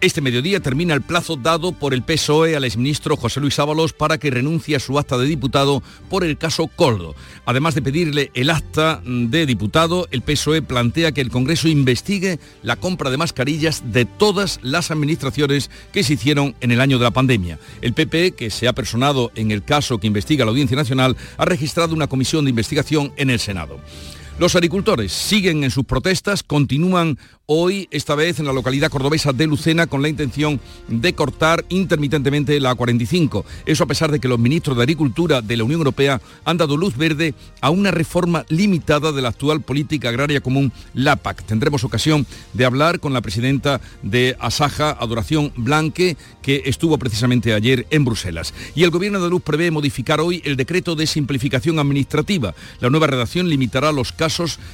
Este mediodía termina el plazo dado por el PSOE al exministro José Luis Ábalos para que renuncie a su acta de diputado por el caso Coldo. Además de pedirle el acta de diputado, el PSOE plantea que el Congreso investigue la compra de mascarillas de todas las administraciones que se hicieron en el año de la pandemia. El PP, que se ha personado en el caso que investiga la Audiencia Nacional, ha registrado una comisión de investigación en el Senado. Los agricultores siguen en sus protestas, continúan hoy, esta vez en la localidad cordobesa de Lucena, con la intención de cortar intermitentemente la A45. Eso a pesar de que los ministros de Agricultura de la Unión Europea han dado luz verde a una reforma limitada de la actual política agraria común, la PAC. Tendremos ocasión de hablar con la presidenta de Asaja, Adoración Blanque, que estuvo precisamente ayer en Bruselas. Y el Gobierno de Luz prevé modificar hoy el decreto de simplificación administrativa. La nueva redacción limitará los casos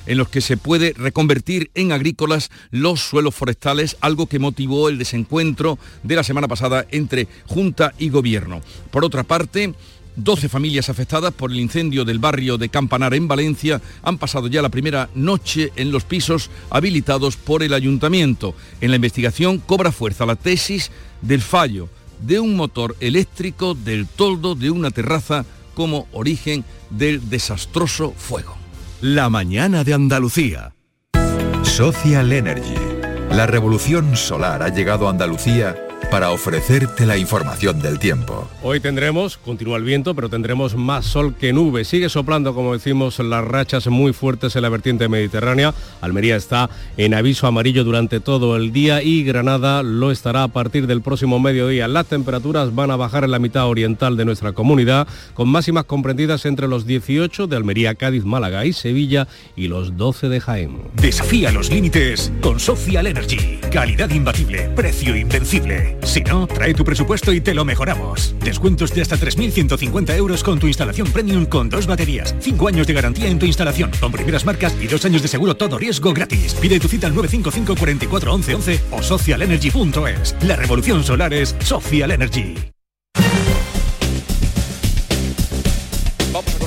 en los que se puede reconvertir en agrícolas los suelos forestales, algo que motivó el desencuentro de la semana pasada entre Junta y Gobierno. Por otra parte, 12 familias afectadas por el incendio del barrio de Campanar en Valencia han pasado ya la primera noche en los pisos habilitados por el ayuntamiento. En la investigación cobra fuerza la tesis del fallo de un motor eléctrico del toldo de una terraza como origen del desastroso fuego. La mañana de Andalucía. Social Energy. La revolución solar ha llegado a Andalucía para ofrecerte la información del tiempo. Hoy tendremos, continúa el viento, pero tendremos más sol que nube. Sigue soplando, como decimos, las rachas muy fuertes en la vertiente mediterránea. Almería está en aviso amarillo durante todo el día y Granada lo estará a partir del próximo mediodía. Las temperaturas van a bajar en la mitad oriental de nuestra comunidad, con máximas comprendidas entre los 18 de Almería, Cádiz, Málaga y Sevilla y los 12 de Jaén. Desafía los límites con Social Energy. Calidad imbatible, precio invencible. Si no, trae tu presupuesto y te lo mejoramos. Descuentos de hasta 3.150 euros con tu instalación premium con dos baterías, 5 años de garantía en tu instalación, con primeras marcas y dos años de seguro todo riesgo gratis. Pide tu cita al 955 44 11 11 o socialenergy.es. La revolución solar es Social Energy.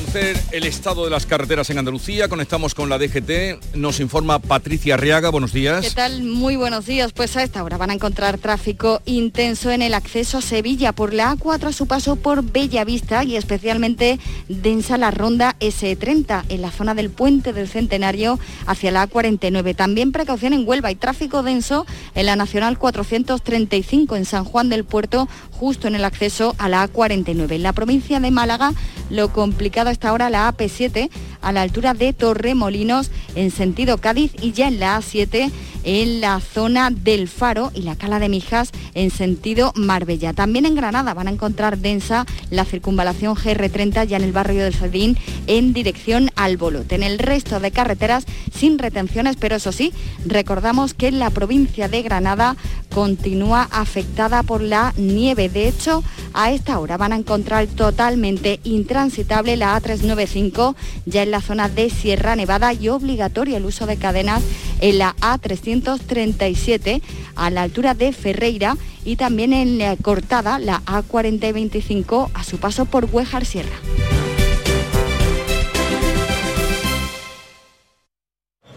Conocer el estado de las carreteras en Andalucía. Conectamos con la DGT. Nos informa Patricia Arriaga. Buenos días. ¿Qué tal? Muy buenos días. Pues a esta hora van a encontrar tráfico intenso en el acceso a Sevilla por la A4 a su paso por Bellavista y especialmente densa la ronda S30 en la zona del puente del Centenario hacia la A49. También precaución en Huelva y tráfico denso en la Nacional 435 en San Juan del Puerto justo en el acceso a la A49. En la provincia de Málaga lo complicado hasta ahora la AP7 a la altura de Torremolinos en sentido Cádiz y ya en la A7 en la zona del Faro y la Cala de Mijas en sentido Marbella. También en Granada van a encontrar densa la circunvalación GR30 ya en el barrio del Cedín en dirección al Bolote. En el resto de carreteras sin retenciones, pero eso sí, recordamos que la provincia de Granada continúa afectada por la nieve. De hecho, a esta hora van a encontrar totalmente intransitable la A395 ya en la zona de Sierra Nevada y obligatorio el uso de cadenas en la A337 a la altura de Ferreira y también en la cortada la A4025 a su paso por Huejar Sierra.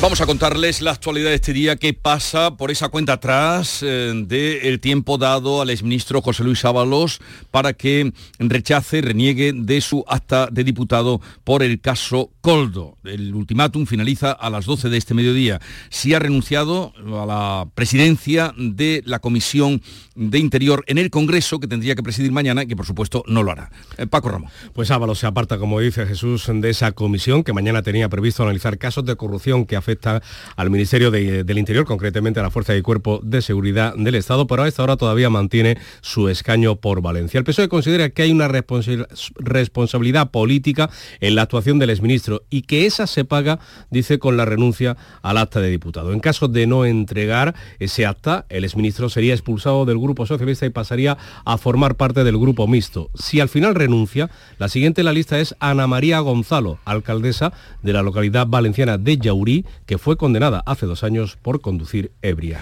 Vamos a contarles la actualidad de este día que pasa por esa cuenta atrás eh, del tiempo dado al exministro José Luis Ábalos para que rechace, reniegue de su acta de diputado por el caso Coldo. El ultimátum finaliza a las 12 de este mediodía. Si ha renunciado a la presidencia de la Comisión de Interior en el Congreso que tendría que presidir mañana y que por supuesto no lo hará. Eh, Paco Ramos. Pues Ábalos se aparta, como dice Jesús, de esa comisión que mañana tenía previsto analizar casos de corrupción que afecta al Ministerio del Interior, concretamente a la Fuerza y Cuerpo de Seguridad del Estado, pero a esta hora todavía mantiene su escaño por Valencia. El PSOE considera que hay una responsabilidad política en la actuación del exministro y que esa se paga, dice, con la renuncia al acta de diputado. En caso de no entregar ese acta, el exministro sería expulsado del Grupo Socialista y pasaría a formar parte del Grupo Mixto. Si al final renuncia, la siguiente en la lista es Ana María Gonzalo, alcaldesa de la localidad valenciana de Yaurí, que fue condenada hace dos años por conducir ebria.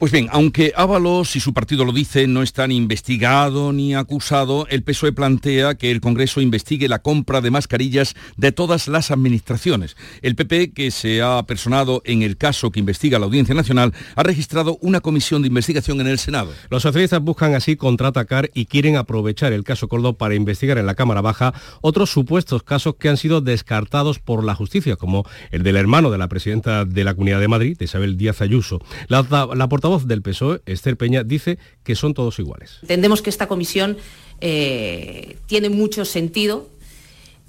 Pues bien, aunque Ábalos y su partido lo dicen, no están investigado ni acusado, el PSOE plantea que el Congreso investigue la compra de mascarillas de todas las administraciones. El PP, que se ha personado en el caso que investiga la Audiencia Nacional, ha registrado una comisión de investigación en el Senado. Los socialistas buscan así contraatacar y quieren aprovechar el caso Coldo para investigar en la Cámara Baja otros supuestos casos que han sido descartados por la justicia, como el del hermano de la presidenta de la Comunidad de Madrid, Isabel Díaz Ayuso. La, la voz del PSOE, Esther Peña, dice que son todos iguales. Entendemos que esta comisión eh, tiene mucho sentido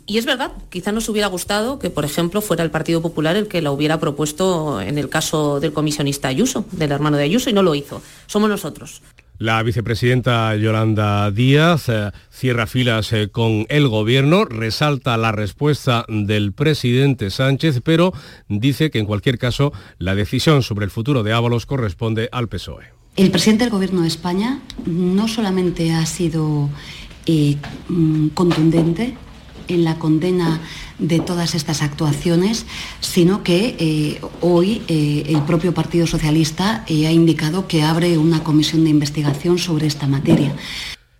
y es verdad, quizá nos hubiera gustado que, por ejemplo, fuera el Partido Popular el que la hubiera propuesto en el caso del comisionista Ayuso, del hermano de Ayuso, y no lo hizo. Somos nosotros. La vicepresidenta Yolanda Díaz eh, cierra filas eh, con el gobierno, resalta la respuesta del presidente Sánchez, pero dice que en cualquier caso la decisión sobre el futuro de Ábalos corresponde al PSOE. El presidente del gobierno de España no solamente ha sido eh, mm, contundente en la condena de todas estas actuaciones, sino que eh, hoy eh, el propio Partido Socialista eh, ha indicado que abre una comisión de investigación sobre esta materia.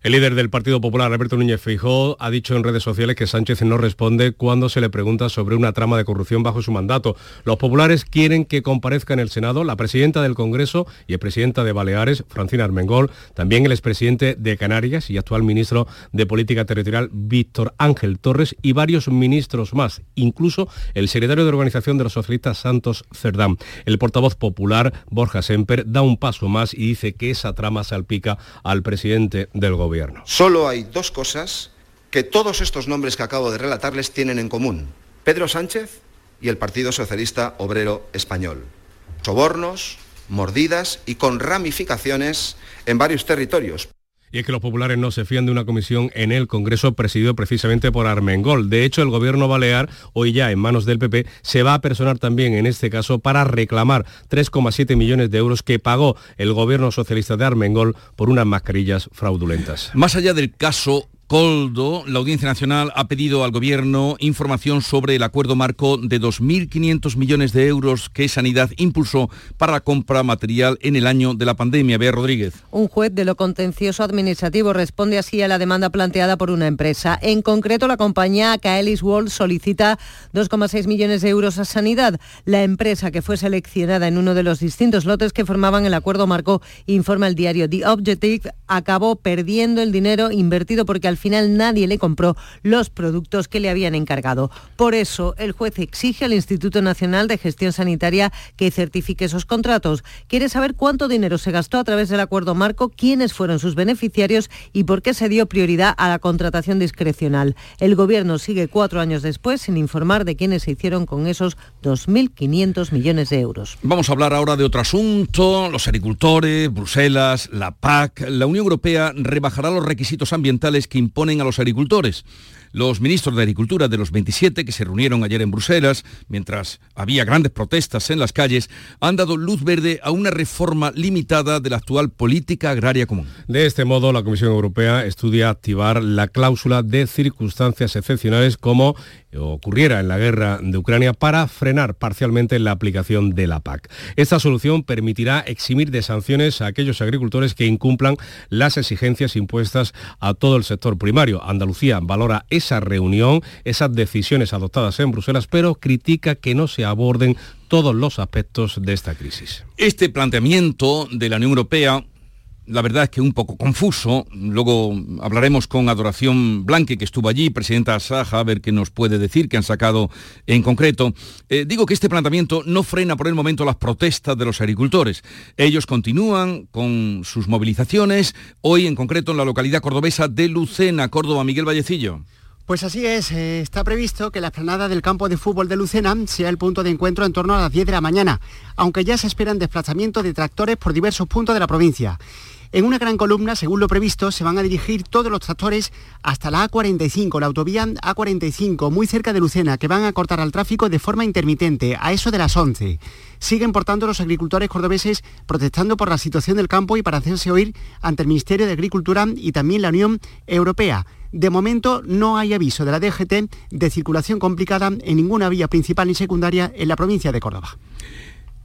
El líder del Partido Popular, Alberto Núñez Feijóo, ha dicho en redes sociales que Sánchez no responde cuando se le pregunta sobre una trama de corrupción bajo su mandato. Los populares quieren que comparezca en el Senado la presidenta del Congreso y el presidenta de Baleares, Francina Armengol, también el expresidente de Canarias y actual ministro de Política Territorial, Víctor Ángel Torres, y varios ministros más, incluso el secretario de Organización de los Socialistas, Santos Cerdán. El portavoz popular, Borja Semper, da un paso más y dice que esa trama salpica al presidente del Gobierno. Solo hay dos cosas que todos estos nombres que acabo de relatarles tienen en común. Pedro Sánchez y el Partido Socialista Obrero Español. Sobornos, mordidas y con ramificaciones en varios territorios. Y es que los populares no se fían de una comisión en el Congreso presidido precisamente por Armengol. De hecho, el gobierno balear, hoy ya en manos del PP, se va a personar también en este caso para reclamar 3,7 millones de euros que pagó el gobierno socialista de Armengol por unas mascarillas fraudulentas. Más allá del caso Coldo, la Audiencia Nacional ha pedido al Gobierno información sobre el acuerdo marco de 2.500 millones de euros que Sanidad impulsó para la compra material en el año de la pandemia. Bea Rodríguez. Un juez de lo contencioso administrativo responde así a la demanda planteada por una empresa. En concreto, la compañía Kaelis World solicita 2,6 millones de euros a Sanidad. La empresa que fue seleccionada en uno de los distintos lotes que formaban el acuerdo marco, informa el diario The Objective, acabó perdiendo el dinero invertido porque al final nadie le compró los productos que le habían encargado. Por eso, el juez exige al Instituto Nacional de Gestión Sanitaria que certifique esos contratos. Quiere saber cuánto dinero se gastó a través del acuerdo marco, quiénes fueron sus beneficiarios y por qué se dio prioridad a la contratación discrecional. El Gobierno sigue cuatro años después sin informar de quiénes se hicieron con esos 2.500 millones de euros. Vamos a hablar ahora de otro asunto, los agricultores, Bruselas, la PAC. La Unión Europea rebajará los requisitos ambientales que ponen a los agricultores. Los ministros de Agricultura de los 27 que se reunieron ayer en Bruselas, mientras había grandes protestas en las calles, han dado luz verde a una reforma limitada de la actual política agraria común. De este modo, la Comisión Europea estudia activar la cláusula de circunstancias excepcionales como ocurriera en la guerra de Ucrania para frenar parcialmente la aplicación de la PAC. Esta solución permitirá eximir de sanciones a aquellos agricultores que incumplan las exigencias impuestas a todo el sector primario. Andalucía valora esa reunión, esas decisiones adoptadas en Bruselas, pero critica que no se aborden todos los aspectos de esta crisis. Este planteamiento de la Unión Europea la verdad es que un poco confuso. Luego hablaremos con Adoración Blanque, que estuvo allí, presidenta Saja, a ver qué nos puede decir, qué han sacado en concreto. Eh, digo que este planteamiento no frena por el momento las protestas de los agricultores. Ellos continúan con sus movilizaciones, hoy en concreto en la localidad cordobesa de Lucena, Córdoba, Miguel Vallecillo. Pues así es, eh, está previsto que la explanada del campo de fútbol de Lucena sea el punto de encuentro en torno a las 10 de la mañana, aunque ya se esperan desplazamientos de tractores por diversos puntos de la provincia. En una gran columna, según lo previsto, se van a dirigir todos los tractores hasta la A45, la autovía A45, muy cerca de Lucena, que van a cortar al tráfico de forma intermitente, a eso de las 11. Siguen, por tanto, los agricultores cordobeses protestando por la situación del campo y para hacerse oír ante el Ministerio de Agricultura y también la Unión Europea. De momento no hay aviso de la DGT de circulación complicada en ninguna vía principal ni secundaria en la provincia de Córdoba.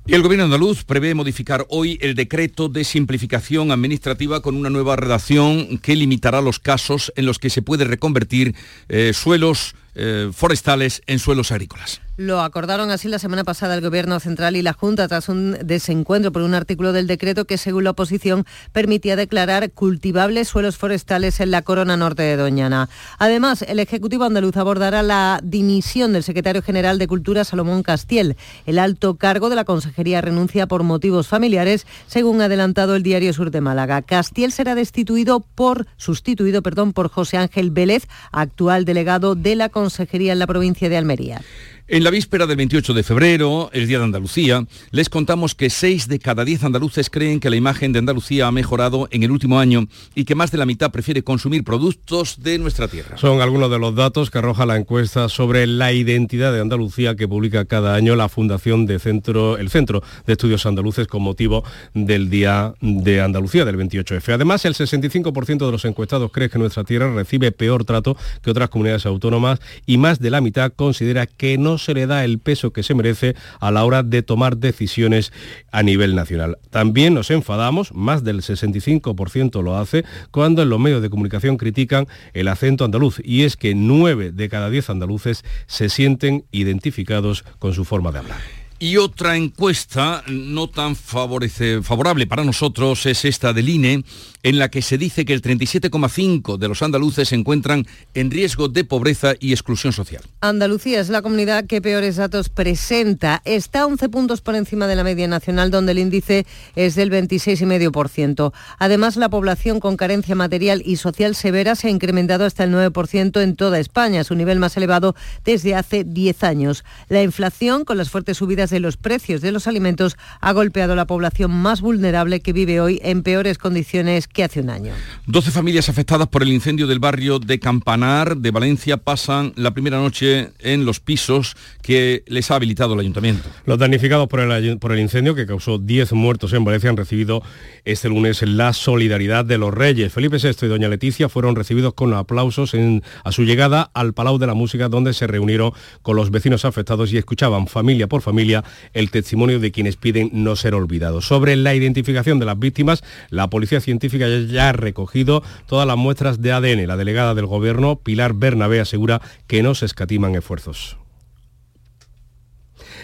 El Gobierno andaluz prevé modificar hoy el decreto de simplificación administrativa con una nueva redacción que limitará los casos en los que se puede reconvertir eh, suelos eh, forestales en suelos agrícolas. Lo acordaron así la semana pasada el Gobierno Central y la Junta tras un desencuentro por un artículo del decreto que, según la oposición, permitía declarar cultivables suelos forestales en la corona norte de Doñana. Además, el Ejecutivo andaluz abordará la dimisión del secretario general de Cultura, Salomón Castiel. El alto cargo de la Consejería renuncia por motivos familiares, según ha adelantado el Diario Sur de Málaga. Castiel será destituido por, sustituido perdón, por José Ángel Vélez, actual delegado de la Consejería en la provincia de Almería. En la víspera del 28 de febrero, el Día de Andalucía, les contamos que 6 de cada 10 andaluces creen que la imagen de Andalucía ha mejorado en el último año y que más de la mitad prefiere consumir productos de nuestra tierra. Son algunos de los datos que arroja la encuesta sobre la identidad de Andalucía que publica cada año la Fundación de Centro, el Centro de Estudios Andaluces con motivo del Día de Andalucía del 28F. Además, el 65% de los encuestados cree que nuestra tierra recibe peor trato que otras comunidades autónomas y más de la mitad considera que no se le da el peso que se merece a la hora de tomar decisiones a nivel nacional. También nos enfadamos, más del 65% lo hace, cuando en los medios de comunicación critican el acento andaluz, y es que 9 de cada 10 andaluces se sienten identificados con su forma de hablar. Y otra encuesta no tan favorable para nosotros es esta del INE, en la que se dice que el 37,5 de los andaluces se encuentran en riesgo de pobreza y exclusión social. Andalucía es la comunidad que peores datos presenta. Está 11 puntos por encima de la media nacional, donde el índice es del 26,5%. Además, la población con carencia material y social severa se ha incrementado hasta el 9% en toda España, su nivel más elevado desde hace 10 años. La inflación, con las fuertes subidas de los precios de los alimentos, ha golpeado a la población más vulnerable que vive hoy en peores condiciones que hace un año. 12 familias afectadas por el incendio del barrio de Campanar de Valencia pasan la primera noche en los pisos que les ha habilitado el ayuntamiento. Los damnificados por el, por el incendio que causó 10 muertos en Valencia han recibido este lunes la solidaridad de los reyes. Felipe VI y doña Leticia fueron recibidos con aplausos en, a su llegada al Palau de la Música donde se reunieron con los vecinos afectados y escuchaban familia por familia el testimonio de quienes piden no ser olvidados. Sobre la identificación de las víctimas, la Policía Científica ya ha recogido todas las muestras de ADN. La delegada del Gobierno, Pilar Bernabé, asegura que no se escatiman esfuerzos.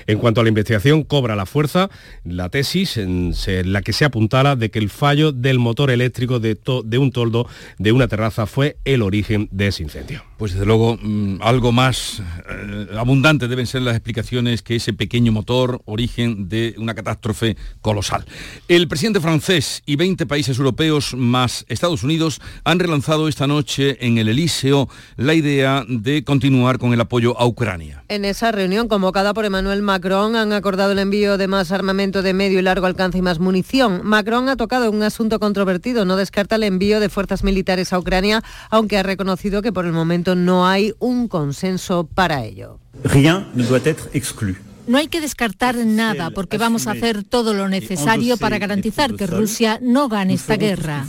En cuanto a la investigación, cobra la fuerza la tesis en la que se apuntala de que el fallo del motor eléctrico de, de, un toldo de una terraza fue el origen de ese incendio. Pues desde luego mm, algo más eh, abundante deben ser las explicaciones que ese pequeño motor, origen de una catástrofe colosal. El presidente francés y 20 países europeos más Estados Unidos han relanzado esta noche en el Elíseo la idea de continuar con el apoyo a Ucrania. En esa reunión convocada por Emmanuel Macron han acordado el envío de más armamento de medio y largo alcance y más munición. Macron ha tocado un asunto controvertido, no descarta el envío de fuerzas militares a Ucrania, aunque ha reconocido que por el momento no hay un consenso para ello. Rien ne doit être exclu. No hay que descartar nada porque vamos a hacer todo lo necesario para garantizar que Rusia no gane esta guerra.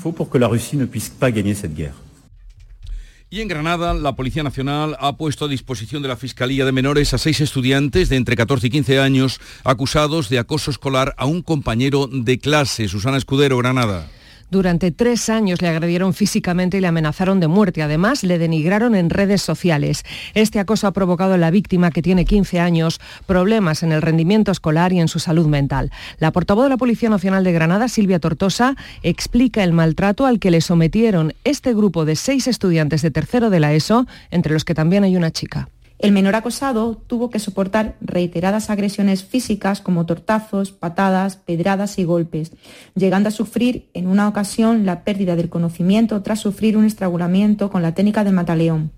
Y en Granada, la Policía Nacional ha puesto a disposición de la Fiscalía de Menores a seis estudiantes de entre 14 y 15 años acusados de acoso escolar a un compañero de clase. Susana Escudero, Granada. Durante tres años le agredieron físicamente y le amenazaron de muerte. Además, le denigraron en redes sociales. Este acoso ha provocado en la víctima, que tiene 15 años, problemas en el rendimiento escolar y en su salud mental. La portavoz de la Policía Nacional de Granada, Silvia Tortosa, explica el maltrato al que le sometieron este grupo de seis estudiantes de tercero de la ESO, entre los que también hay una chica. El menor acosado tuvo que soportar reiteradas agresiones físicas como tortazos, patadas, pedradas y golpes, llegando a sufrir en una ocasión la pérdida del conocimiento tras sufrir un estrangulamiento con la técnica de mataleón.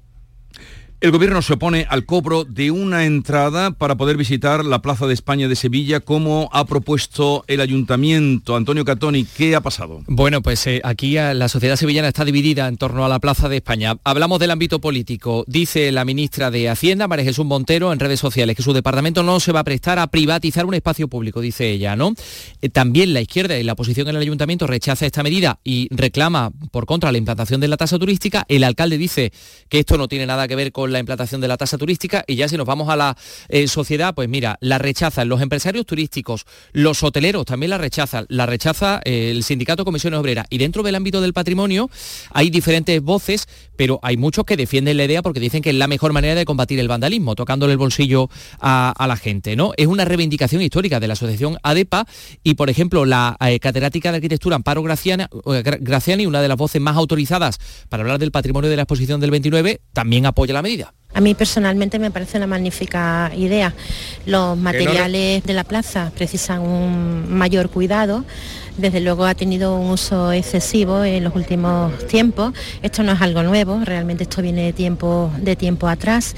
El gobierno se opone al cobro de una entrada para poder visitar la Plaza de España de Sevilla, como ha propuesto el ayuntamiento. Antonio Catoni, ¿qué ha pasado? Bueno, pues eh, aquí la sociedad sevillana está dividida en torno a la Plaza de España. Hablamos del ámbito político. Dice la ministra de Hacienda, María Jesús Montero, en redes sociales que su departamento no se va a prestar a privatizar un espacio público, dice ella, ¿no? Eh, también la izquierda y la oposición en el ayuntamiento rechaza esta medida y reclama por contra la implantación de la tasa turística. El alcalde dice que esto no tiene nada que ver con la implantación de la tasa turística y ya si nos vamos a la eh, sociedad, pues mira, la rechazan los empresarios turísticos, los hoteleros también la rechazan, la rechaza eh, el sindicato Comisiones Obreras y dentro del ámbito del patrimonio hay diferentes voces, pero hay muchos que defienden la idea porque dicen que es la mejor manera de combatir el vandalismo, tocándole el bolsillo a, la gente, ¿no? Es una reivindicación histórica de la asociación ADEPA y, por ejemplo, la eh, catedrática de arquitectura Amparo Graciana, Graciani, una de las voces más autorizadas para hablar del patrimonio de la exposición del 29, también apoya la medida. A mí personalmente me parece una magnífica idea. Los materiales de la plaza precisan un mayor cuidado. Desde luego ha tenido un uso excesivo en los últimos tiempos. Esto no es algo nuevo, realmente esto viene de tiempo, de tiempo atrás.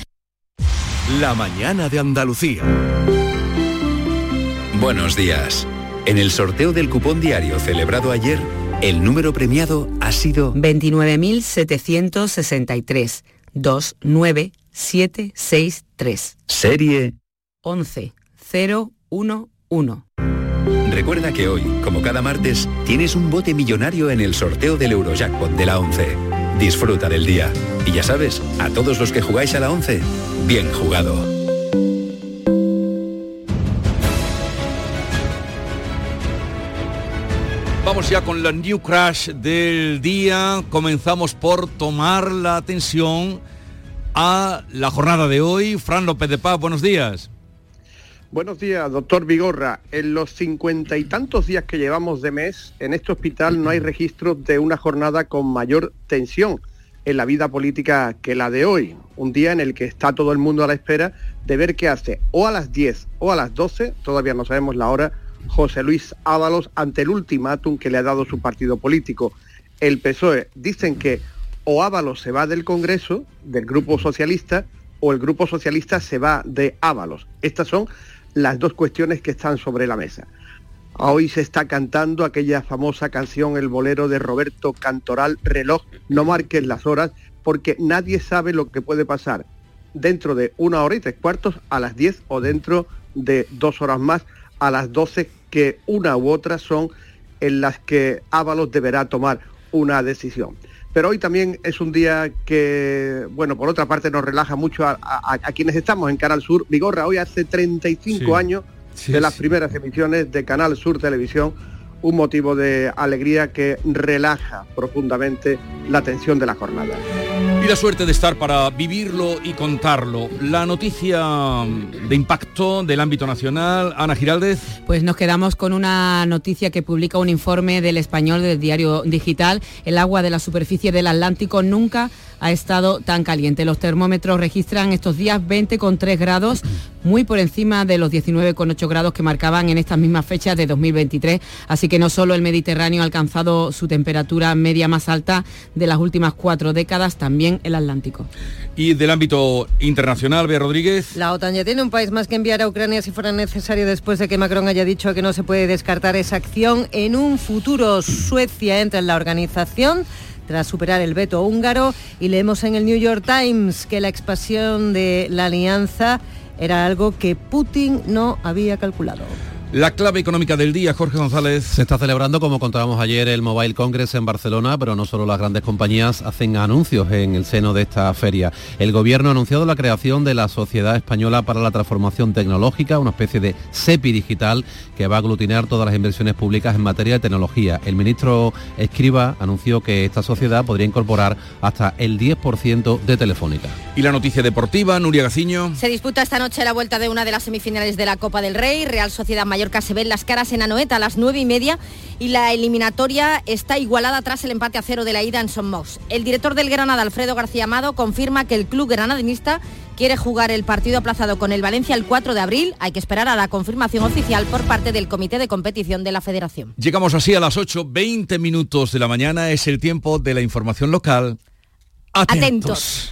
La mañana de Andalucía. Buenos días. En el sorteo del cupón diario celebrado ayer, el número premiado ha sido 29.763. 29 763. Serie 11011. Recuerda que hoy, como cada martes, tienes un bote millonario en el sorteo del Eurojackpot de la 11. Disfruta del día. Y ya sabes, a todos los que jugáis a la 11, bien jugado. Vamos ya con la New Crash del día. Comenzamos por tomar la atención a la jornada de hoy. Fran López de Paz, buenos días. Buenos días, doctor Vigorra. En los cincuenta y tantos días que llevamos de mes, en este hospital no hay registro de una jornada con mayor tensión en la vida política que la de hoy. Un día en el que está todo el mundo a la espera de ver qué hace o a las 10 o a las 12, todavía no sabemos la hora, José Luis Ábalos ante el ultimátum que le ha dado su partido político. El PSOE dicen que o Ábalos se va del Congreso, del Grupo Socialista, o el Grupo Socialista se va de Ábalos. Estas son las dos cuestiones que están sobre la mesa. Hoy se está cantando aquella famosa canción, el bolero de Roberto Cantoral, Reloj, no marques las horas, porque nadie sabe lo que puede pasar dentro de una hora y tres cuartos a las 10 o dentro de dos horas más a las 12, que una u otra son en las que Ábalos deberá tomar una decisión pero hoy también es un día que, bueno, por otra parte nos relaja mucho a, quienes estamos en Canal Sur. Vigorra, hoy hace 35 años de las primeras emisiones de Canal Sur Televisión un motivo de alegría que relaja profundamente la tensión de la jornada. Y la suerte de estar para vivirlo y contarlo. La noticia de impacto del ámbito nacional, Ana Giraldez. Pues nos quedamos con una noticia que publica un informe del español del diario digital. El agua de la superficie del Atlántico nunca ha estado tan caliente. Los termómetros registran estos días 20,3 grados, muy por encima de los 19,8 grados que marcaban en estas mismas fechas de 2023. Así que no solo el Mediterráneo ha alcanzado su temperatura media más alta de las últimas cuatro décadas, también el Atlántico. Y del ámbito internacional, Bea Rodríguez. La OTAN ya tiene un país más que enviar a Ucrania si fuera necesario después de que Macron haya dicho que no se puede descartar esa acción. En un futuro Suecia entra en la organización tras superar el veto húngaro y leemos en el New York Times que la expansión de la alianza era algo que Putin no había calculado. La clave económica del día, Jorge González. Se está celebrando, como contábamos ayer, el Mobile Congress en Barcelona, pero no solo las grandes compañías hacen anuncios en el seno de esta feria. El gobierno ha anunciado la creación de la Sociedad Española para la Transformación Tecnológica, una especie de CEPI digital que va a aglutinar todas las inversiones públicas en materia de tecnología. El ministro Escriba anunció que esta sociedad podría incorporar hasta el 10% de Telefónica. Y la noticia deportiva, Nuria Gaciño. Se disputa esta noche la vuelta de una de las semifinales de la Copa del Rey, Real Sociedad Mallorca se ven las caras en Anoeta a las nueve y media y la eliminatoria está igualada tras el empate a cero de la ida en Son El director del Granada, Alfredo García Amado, confirma que el club granadinista quiere jugar el partido aplazado con el Valencia el 4 de abril. Hay que esperar a la confirmación oficial por parte del Comité de Competición de la Federación. Llegamos así a las 8, 20 minutos de la mañana. Es el tiempo de la información local. Atentos.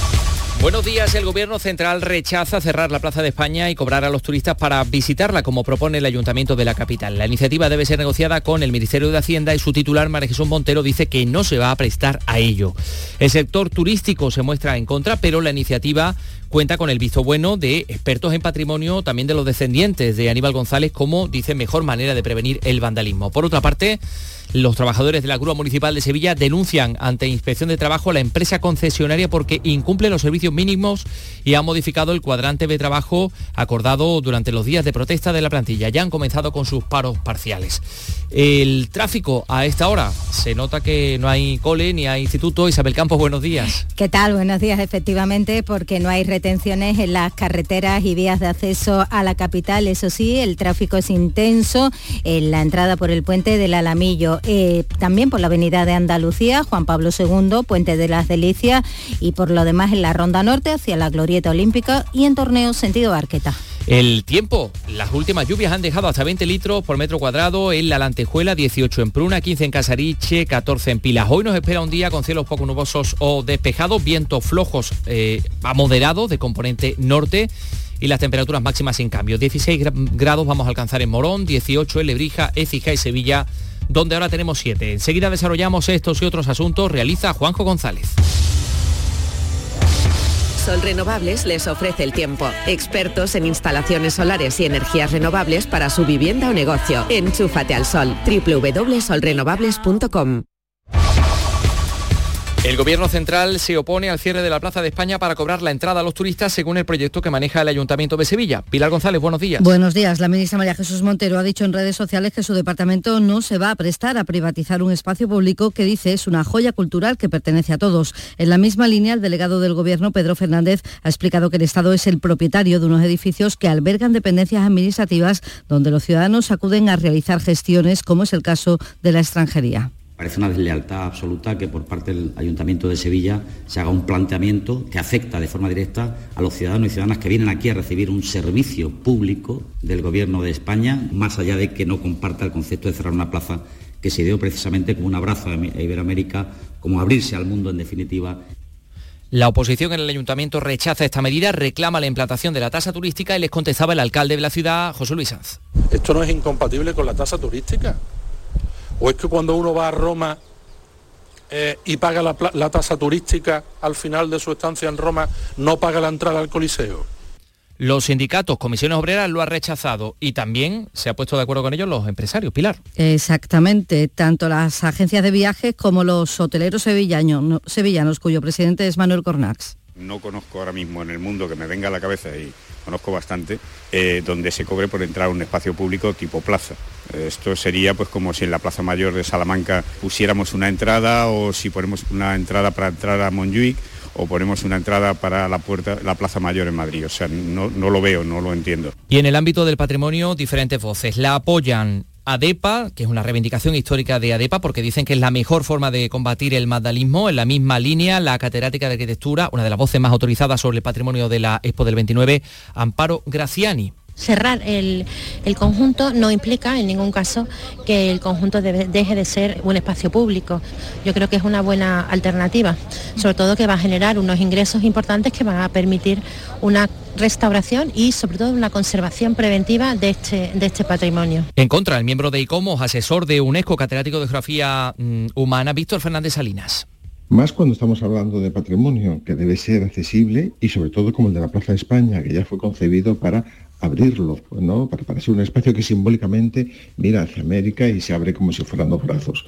Buenos días. El Gobierno Central rechaza cerrar la Plaza de España y cobrar a los turistas para visitarla, como propone el Ayuntamiento de la capital. La iniciativa debe ser negociada con el Ministerio de Hacienda y su titular, María Jesús Montero, dice que no se va a prestar a ello. El sector turístico se muestra en contra, pero la iniciativa cuenta con el visto bueno de expertos en patrimonio, también de los descendientes de Aníbal González, como dice mejor manera de prevenir el vandalismo. Por otra parte, los trabajadores de la Grúa Municipal de Sevilla denuncian ante Inspección de Trabajo a la empresa concesionaria porque incumple los servicios mínimos y ha modificado el cuadrante de trabajo acordado durante los días de protesta de la plantilla. Ya han comenzado con sus paros parciales. El tráfico a esta hora, se nota que no hay cole ni hay instituto. Isabel Campos, buenos días. ¿Qué tal? Buenos días, efectivamente, porque no hay retenciones en las carreteras y vías de acceso a la capital. Eso sí, el tráfico es intenso en la entrada por el puente del Alamillo eh, también por la avenida de Andalucía, Juan Pablo II, Puente de las Delicias y por lo demás en la Ronda Norte hacia la Glorieta Olímpica y en torneo sentido Arqueta. El tiempo, las últimas lluvias han dejado hasta 20 litros por metro cuadrado en la Lantejuela, 18 en Pruna, 15 en Casariche, 14 en Pilas. Hoy nos espera un día con cielos poco nubosos o despejados, vientos flojos eh, a moderados de componente norte y las temperaturas máximas sin cambio. 16 grados vamos a alcanzar en Morón, 18 en Lebrija, Écija y Sevilla donde ahora tenemos siete. Enseguida desarrollamos estos y otros asuntos, realiza Juanjo González. Sol Renovables les ofrece el tiempo. Expertos en instalaciones solares y energías renovables para su vivienda o negocio. Enchúfate al sol. www.solrenovables.com el Gobierno Central se opone al cierre de la Plaza de España para cobrar la entrada a los turistas según el proyecto que maneja el Ayuntamiento de Sevilla. Pilar González, buenos días. Buenos días. La ministra María Jesús Montero ha dicho en redes sociales que su departamento no se va a prestar a privatizar un espacio público que dice es una joya cultural que pertenece a todos. En la misma línea, el delegado del Gobierno, Pedro Fernández, ha explicado que el Estado es el propietario de unos edificios que albergan dependencias administrativas donde los ciudadanos acuden a realizar gestiones, como es el caso de la extranjería. Parece una deslealtad absoluta que por parte del Ayuntamiento de Sevilla se haga un planteamiento que afecta de forma directa a los ciudadanos y ciudadanas que vienen aquí a recibir un servicio público del Gobierno de España, más allá de que no comparta el concepto de cerrar una plaza que se dio precisamente como un abrazo a Iberoamérica, como abrirse al mundo en definitiva. La oposición en el ayuntamiento rechaza esta medida, reclama la implantación de la tasa turística y les contestaba el alcalde de la ciudad, José Luis Sanz. Esto no es incompatible con la tasa turística. ¿O es que cuando uno va a Roma eh, y paga la, tasa turística al final de su estancia en Roma, no paga la entrada al Coliseo? Los sindicatos, comisiones obreras lo ha rechazado y también se ha puesto de acuerdo con ellos los empresarios. Pilar. Exactamente, tanto las agencias de viajes como los hoteleros sevillanos, sevillanos cuyo presidente es Manuel Cornax. No conozco ahora mismo en el mundo que me venga a la cabeza y conozco bastante, eh, donde se cobre por entrar a un espacio público tipo plaza. Esto sería pues como si en la Plaza Mayor de Salamanca pusiéramos una entrada o si ponemos una entrada para entrar a Montjuic o ponemos una entrada para la puerta la Plaza Mayor en Madrid. O sea, no, no lo veo, no lo entiendo. Y en el ámbito del patrimonio, diferentes voces. La apoyan ADEPA, que es una reivindicación histórica de ADEPA, porque dicen que es la mejor forma de combatir el vandalismo. En la misma línea, la catedrática de arquitectura, una de las voces más autorizadas sobre el patrimonio de la Expo del 29, Amparo Graciani. Cerrar el, conjunto no implica en ningún caso que el conjunto deje de ser un espacio público. Yo creo que es una buena alternativa, sobre todo que va a generar unos ingresos importantes que van a permitir una restauración y sobre todo una conservación preventiva de este, de este patrimonio. En contra, el miembro de ICOMOS, asesor de UNESCO, catedrático de Geografía mm, Humana, Víctor Fernández Salinas. Más cuando estamos hablando de patrimonio, que debe ser accesible y sobre todo como el de la Plaza de España, que ya fue concebido para abrirlo, ¿no? para, para ser un espacio que simbólicamente mira hacia América y se abre como si fueran dos brazos.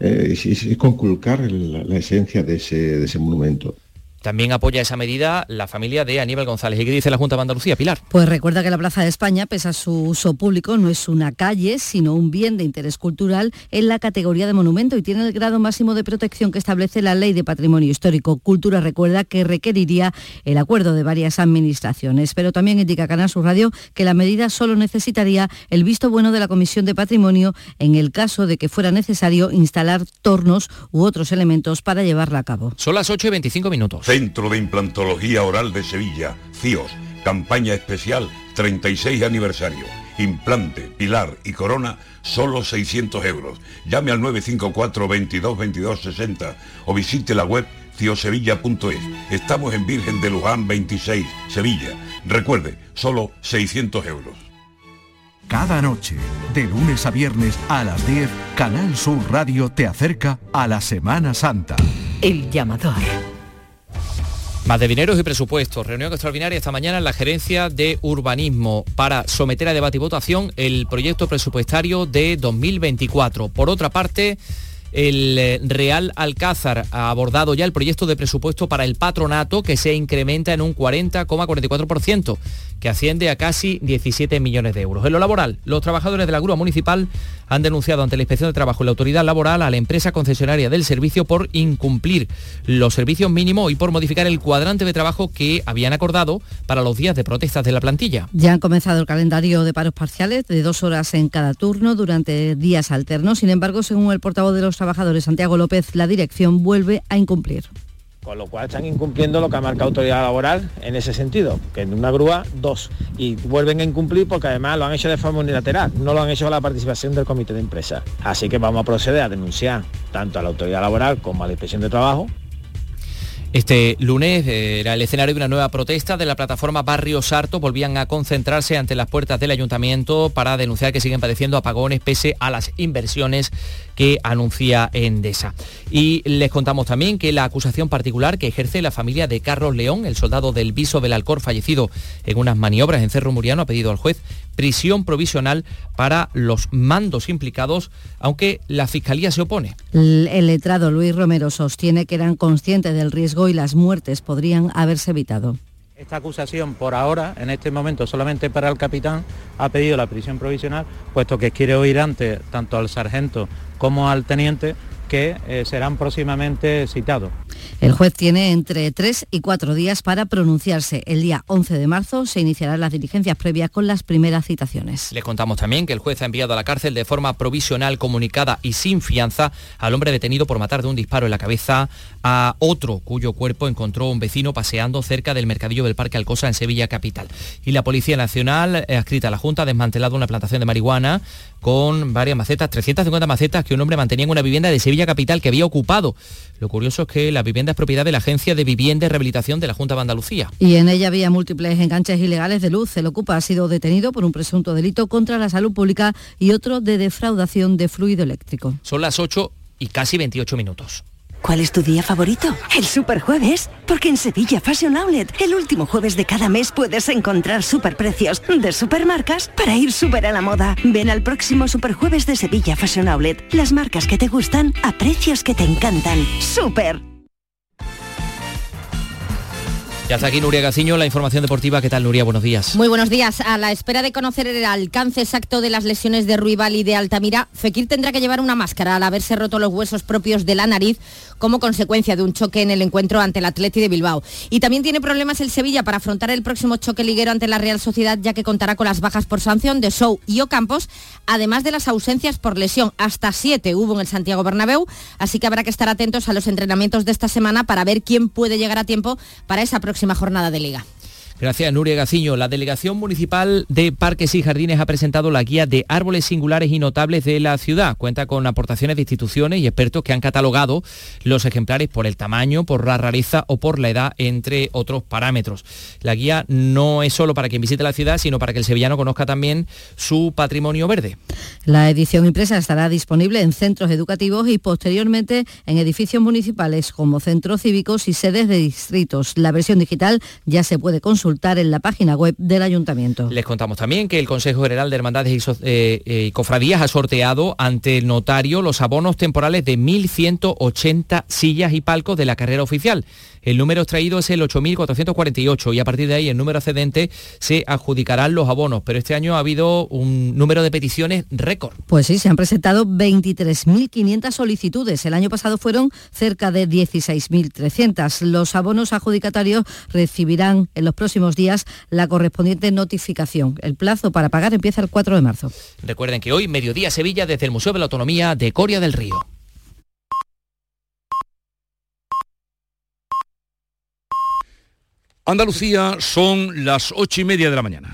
Eh, es, conculcar la, la esencia de ese, de ese monumento. También apoya esa medida la familia de Aníbal González. ¿Y qué dice la Junta de Andalucía, Pilar? Pues recuerda que la Plaza de España, pese a su uso público, no es una calle, sino un bien de interés cultural en la categoría de monumento y tiene el grado máximo de protección que establece la Ley de Patrimonio Histórico. Cultura recuerda que requeriría el acuerdo de varias administraciones, pero también indica Canal Sur Radio que la medida solo necesitaría el visto bueno de la Comisión de Patrimonio en el caso de que fuera necesario instalar tornos u otros elementos para llevarla a cabo. Son las 8 y 25 minutos. Centro de Implantología Oral de Sevilla, CIOS, campaña especial 36 aniversario. Implante, pilar y corona, solo 600 euros. Llame al 954 22 22 60 o visite la web ciosevilla.es. Estamos en Virgen de Luján 26, Sevilla. Recuerde, solo 600 euros. Cada noche, de lunes a viernes a las 10, Canal Sur Radio te acerca a la Semana Santa. El llamador. Más de dineros y presupuestos. Reunión extraordinaria esta mañana en la gerencia de urbanismo para someter a debate y votación el proyecto presupuestario de 2024. Por otra parte, el eh, Real Alcázar ha abordado ya el proyecto de presupuesto para el patronato que se incrementa en un 40,44%, que asciende a casi 17 millones de euros. En lo laboral, los trabajadores de la grúa municipal han denunciado ante la Inspección de Trabajo y la Autoridad Laboral a la empresa concesionaria del servicio por incumplir los servicios mínimos y por modificar el cuadrante de trabajo que habían acordado para los días de protestas de la plantilla. Ya han comenzado el calendario de paros parciales de dos horas en cada turno durante días alternos. Sin embargo, según el portavoz de los Santiago López, la dirección vuelve a incumplir con lo cual están incumpliendo lo que ha marcado autoridad laboral en ese sentido, que en una grúa dos, y vuelven a incumplir porque además lo han hecho de forma unilateral, no lo han hecho con la participación del comité de empresa. Así que vamos a proceder a denunciar tanto a la autoridad laboral como a la inspección de trabajo este lunes era el escenario de una nueva protesta de la plataforma Barrio Sarto. Volvían a concentrarse ante las puertas del ayuntamiento para denunciar que siguen padeciendo apagones pese a las inversiones que anuncia Endesa. Y les contamos también que la acusación particular que ejerce la familia de Carlos León, el soldado del Viso del Alcor fallecido en unas maniobras en Cerro Muriano, ha pedido al juez prisión provisional para los mandos implicados, aunque la Fiscalía se opone. El letrado Luis Romero sostiene que eran conscientes del riesgo y las muertes podrían haberse evitado. Esta acusación por ahora, en este momento solamente para el capitán, ha pedido la prisión provisional, puesto que quiere oír antes tanto al sargento como al teniente que eh, serán próximamente citados. El juez tiene entre tres y cuatro días para pronunciarse. El día 11 de marzo se iniciarán las diligencias previas con las primeras citaciones. Les contamos también que el juez ha enviado a la cárcel de forma provisional, comunicada y sin fianza al hombre detenido por matar de un disparo en la cabeza a otro cuyo cuerpo encontró un vecino paseando cerca del mercadillo del Parque Alcosa en Sevilla Capital. Y la Policía Nacional, adscrita a la Junta, ha desmantelado una plantación de marihuana con varias macetas, 350 macetas que un hombre mantenía en una vivienda de Sevilla Capital que había ocupado. Lo curioso es que la vivienda es propiedad de la Agencia de Vivienda y Rehabilitación de la Junta de Andalucía. Y en ella había múltiples enganches ilegales de luz. El ocupa ha sido detenido por un presunto delito contra la salud pública y otro de defraudación de fluido eléctrico. Son las 8 y casi 28 minutos. ¿Cuál es tu día favorito? El Superjueves. Porque en Sevilla Fashion Outlet, el último jueves de cada mes puedes encontrar superprecios de supermarcas para ir súper a la moda. Ven al próximo Superjueves de Sevilla Fashion Outlet. Las marcas que te gustan a precios que te encantan. ¡Súper! Ya está aquí Nuria Gaciño, la información deportiva. ¿Qué tal, Nuria? Buenos días. Muy buenos días. A la espera de conocer el alcance exacto de las lesiones de Ruibal y de Altamira, Fekir tendrá que llevar una máscara al haberse roto los huesos propios de la nariz como consecuencia de un choque en el encuentro ante el Atleti de Bilbao. Y también tiene problemas el Sevilla para afrontar el próximo choque liguero ante la Real Sociedad, ya que contará con las bajas por sanción de Sou y Ocampos, además de las ausencias por lesión. Hasta siete hubo en el Santiago Bernabéu, así que habrá que estar atentos a los entrenamientos de esta semana para ver quién puede llegar a tiempo para esa próxima jornada de liga. Gracias, Nuria Gaciño. La Delegación Municipal de Parques y Jardines ha presentado la guía de árboles singulares y notables de la ciudad. Cuenta con aportaciones de instituciones y expertos que han catalogado los ejemplares por el tamaño, por la rareza o por la edad, entre otros parámetros. La guía no es solo para quien visite la ciudad, sino para que el sevillano conozca también su patrimonio verde. La edición impresa estará disponible en centros educativos y posteriormente en edificios municipales como centros cívicos y sedes de distritos. La versión digital ya se puede consultar en la página web del ayuntamiento. Les contamos también que el Consejo General de Hermandades y, eh, eh, Cofradías ha sorteado ante el notario los abonos temporales de 1.180 sillas y palcos de la carrera oficial. El número extraído es el 8.448 y a partir de ahí el número excedente se adjudicarán los abonos, pero este año ha habido un número de peticiones récord. Pues sí, se han presentado 23.500 solicitudes. El año pasado fueron cerca de 16.300. Los abonos adjudicatarios recibirán en los próximos días la correspondiente notificación. El plazo para pagar empieza el 4 de marzo. Recuerden que hoy, mediodía Sevilla, desde el Museo de la Autonomía de Coria del Río. Andalucía son las ocho y media de la mañana.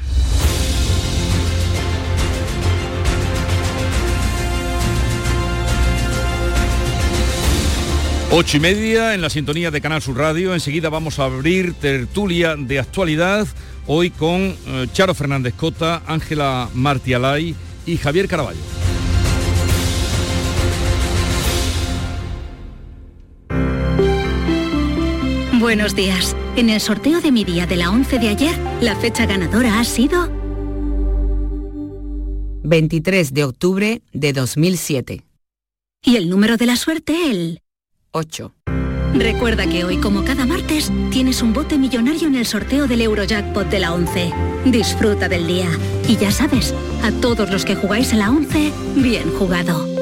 Ocho y media en la sintonía de Canal Sur Radio. Enseguida vamos a abrir tertulia de actualidad. Hoy con eh, Charo Fernández Cota, Ángela Martialay y Javier Caraballo. Buenos días. En el sorteo de mi día de la 11 de ayer, la fecha ganadora ha sido 23 de octubre de 2007. y el número de la suerte el 8. Recuerda que hoy, como cada martes, tienes un bote millonario en el sorteo del Eurojackpot de la 11. Disfruta del día. Y ya sabes, a todos los que jugáis en la 11, bien jugado.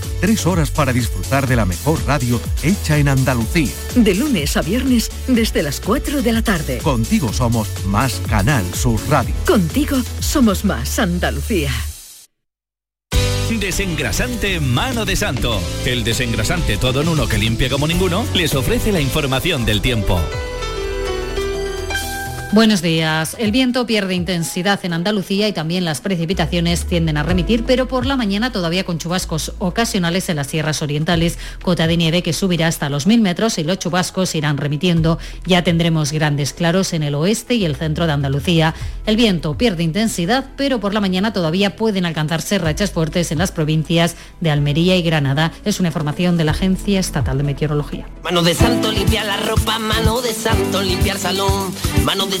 Tres horas para disfrutar de la mejor radio hecha en Andalucía. De lunes a viernes desde las 4 de la tarde. Contigo somos más Canal Sur Radio. Contigo somos más Andalucía. Desengrasante Mano de Santo. El desengrasante todo en uno que limpia como ninguno les ofrece la información del tiempo. Buenos días. El viento pierde intensidad en Andalucía y también las precipitaciones tienden a remitir, pero por la mañana todavía con chubascos ocasionales en las sierras orientales, cota de nieve que subirá hasta los 1000 metros y los chubascos irán remitiendo. Ya tendremos grandes claros en el oeste y el centro de Andalucía. El viento pierde intensidad, pero por la mañana todavía pueden alcanzarse rachas fuertes en las provincias de Almería y Granada. Es una información de la Agencia Estatal de Meteorología. Mano de santo limpia la ropa, mano de santo limpiar salón, mano de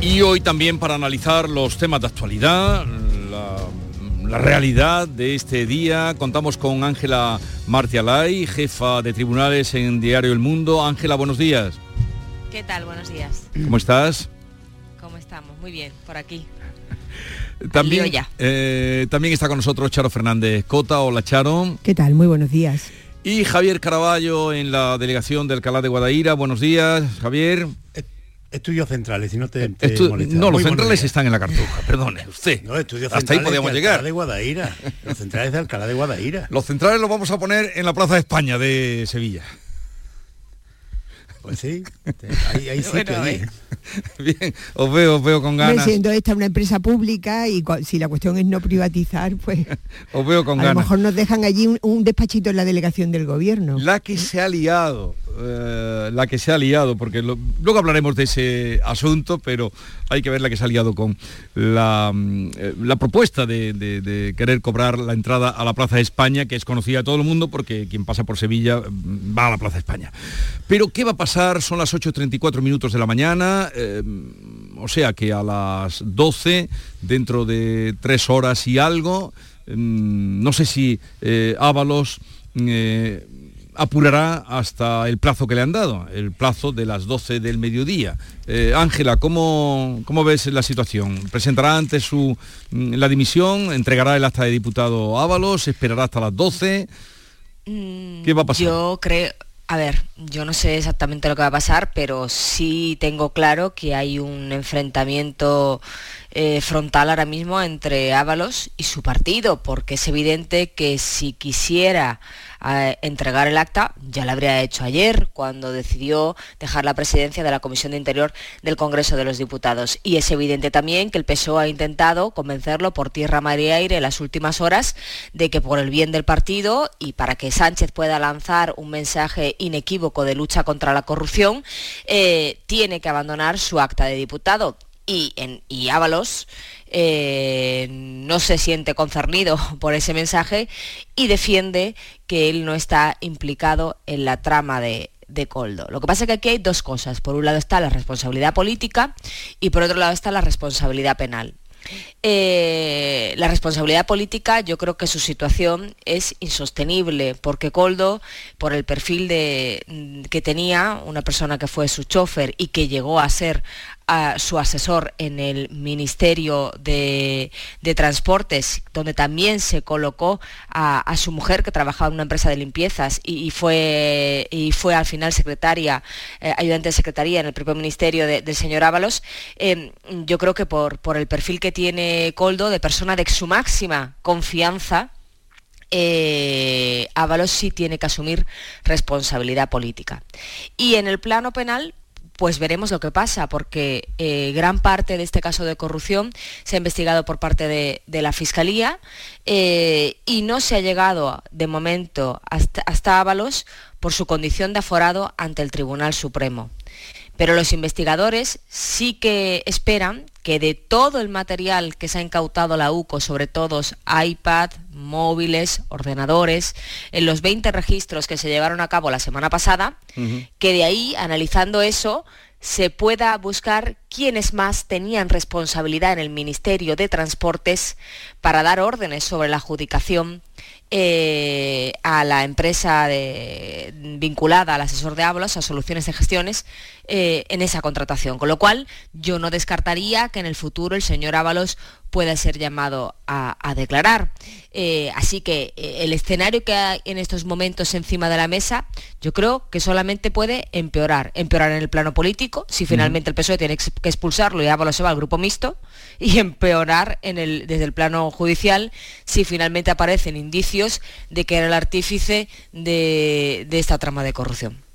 Y hoy también para analizar los temas de actualidad, la, la realidad de este día, contamos con Ángela Martialay, jefa de tribunales en Diario El Mundo. Ángela, buenos días. ¿Qué tal? Buenos días. ¿Cómo estás? ¿Cómo estamos? Muy bien, por aquí. También, lío ya. eh, también está con nosotros Charo Fernández Cota. Hola Charo. ¿Qué tal? Muy buenos días. Y Javier Caraballo en la delegación del Alcalá de Guadaira. Buenos días, Javier. Estudios centrales, si no te, te Estu- molesta. no, los centrales están en la cartuja, perdone usted. No, estudios Hasta ahí podíamos de llegar. Alcalá de Guadaira. Los centrales de Alcalá de Guadaira. Los centrales los vamos a poner en la Plaza de España de Sevilla. Pues sí, ahí, ahí sí Bueno, que eh. Bien, os veo, os veo con ganas. siendo esta una empresa pública y si la cuestión es no privatizar, pues Os veo con a lo ganas. mejor nos dejan allí un, un despachito en la delegación del gobierno. La que se ha liado, eh, la que se ha liado, porque luego hablaremos de ese asunto, pero hay que ver la que se ha liado con la, mm, eh, la propuesta de, querer cobrar la entrada a la Plaza España, que es conocida a todo el mundo, porque quien pasa por Sevilla mm, va a la Plaza España. Pero ¿qué va a pasar? Son las 8.34 minutos de la mañana, eh, o sea que a las 12, dentro de tres horas y algo, mm, no sé si Ábalos... apurará hasta el plazo que le han dado, el plazo de las 12 del mediodía. Eh, Ángela, ¿cómo, ¿cómo ves la situación? ¿Presentará antes su, mm, la dimisión? ¿Entregará el acta de diputado Ábalos? ¿Esperará hasta las 12? ¿Qué va a pasar? Yo creo, a ver, yo no sé exactamente lo que va a pasar, pero sí tengo claro que hay un enfrentamiento eh, frontal ahora mismo entre Ábalos y su partido, porque es evidente que si quisiera eh, entregar el acta, ya lo habría hecho ayer, cuando decidió dejar la presidencia de la Comisión de Interior del Congreso de los Diputados. Y es evidente también que el PSOE ha intentado convencerlo por tierra, mar y aire en las últimas horas de que por el bien del partido y para que Sánchez pueda lanzar un mensaje inequívoco de lucha contra la corrupción, eh, tiene que abandonar su acta de diputado. Y, en, Ábalos eh, no se siente concernido por ese mensaje y defiende que él no está implicado en la trama de, de Coldo. Lo que pasa es que aquí hay dos cosas. Por un lado está la responsabilidad política y por otro lado está la responsabilidad penal. Eh, la responsabilidad política, yo creo que su situación es insostenible, porque Coldo, por el perfil de, que tenía, una persona que fue su chofer y que llegó a ser a su asesor en el Ministerio de, de Transportes, donde también se colocó a, su mujer que trabajaba en una empresa de limpiezas y, fue, y fue al final secretaria, eh, ayudante de secretaría en el propio ministerio de- del señor Ábalos, eh, yo creo que por, por el perfil que tiene Coldo, de persona de su máxima confianza, eh, Ábalos sí tiene que asumir responsabilidad política. Y en el plano penal, pues veremos lo que pasa, porque eh, gran parte de este caso de corrupción se ha investigado por parte de, de la Fiscalía eh, y no se ha llegado de momento hasta, hasta Ábalos por su condición de aforado ante el Tribunal Supremo. Pero los investigadores sí que esperan que de todo el material que se ha incautado la UCO, sobre todo iPad, móviles, ordenadores, en los 20 registros que se llevaron a cabo la semana pasada, que de ahí, analizando eso, se pueda buscar quiénes más tenían responsabilidad en el Ministerio de Transportes para dar órdenes sobre la adjudicación eh, a la empresa de- vinculada al asesor de Ábalos, a soluciones de gestiones, eh, en esa contratación. Con lo cual, yo no descartaría que en el futuro el señor Ábalos pueda ser llamado a, a declarar. Eh, así que eh, el escenario que hay en estos momentos encima de la mesa, yo creo que solamente puede empeorar. Empeorar en el plano político, si finalmente el PSOE tiene que expulsarlo y Ábalos se va al grupo mixto, y empeorar en el, desde el plano judicial si finalmente aparecen indicios de que era el artífice de, de esta trama de corrupción.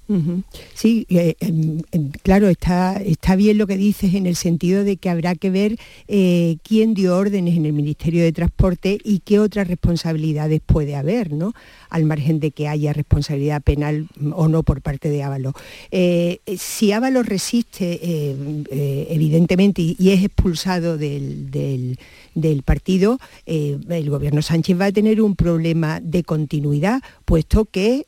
Sí, eh, em, em, claro, está, está bien lo que dices en el sentido de que habrá que ver eh, quién dio órdenes en el Ministerio de Transporte y qué otras responsabilidades puede haber, ¿no? Al margen de que haya responsabilidad penal mm, o no por parte de Ábalos. Eh, si Ábalos resiste, evidentemente, y, es expulsado del, del- del partido, el gobierno Sánchez va a tener un problema de continuidad, puesto que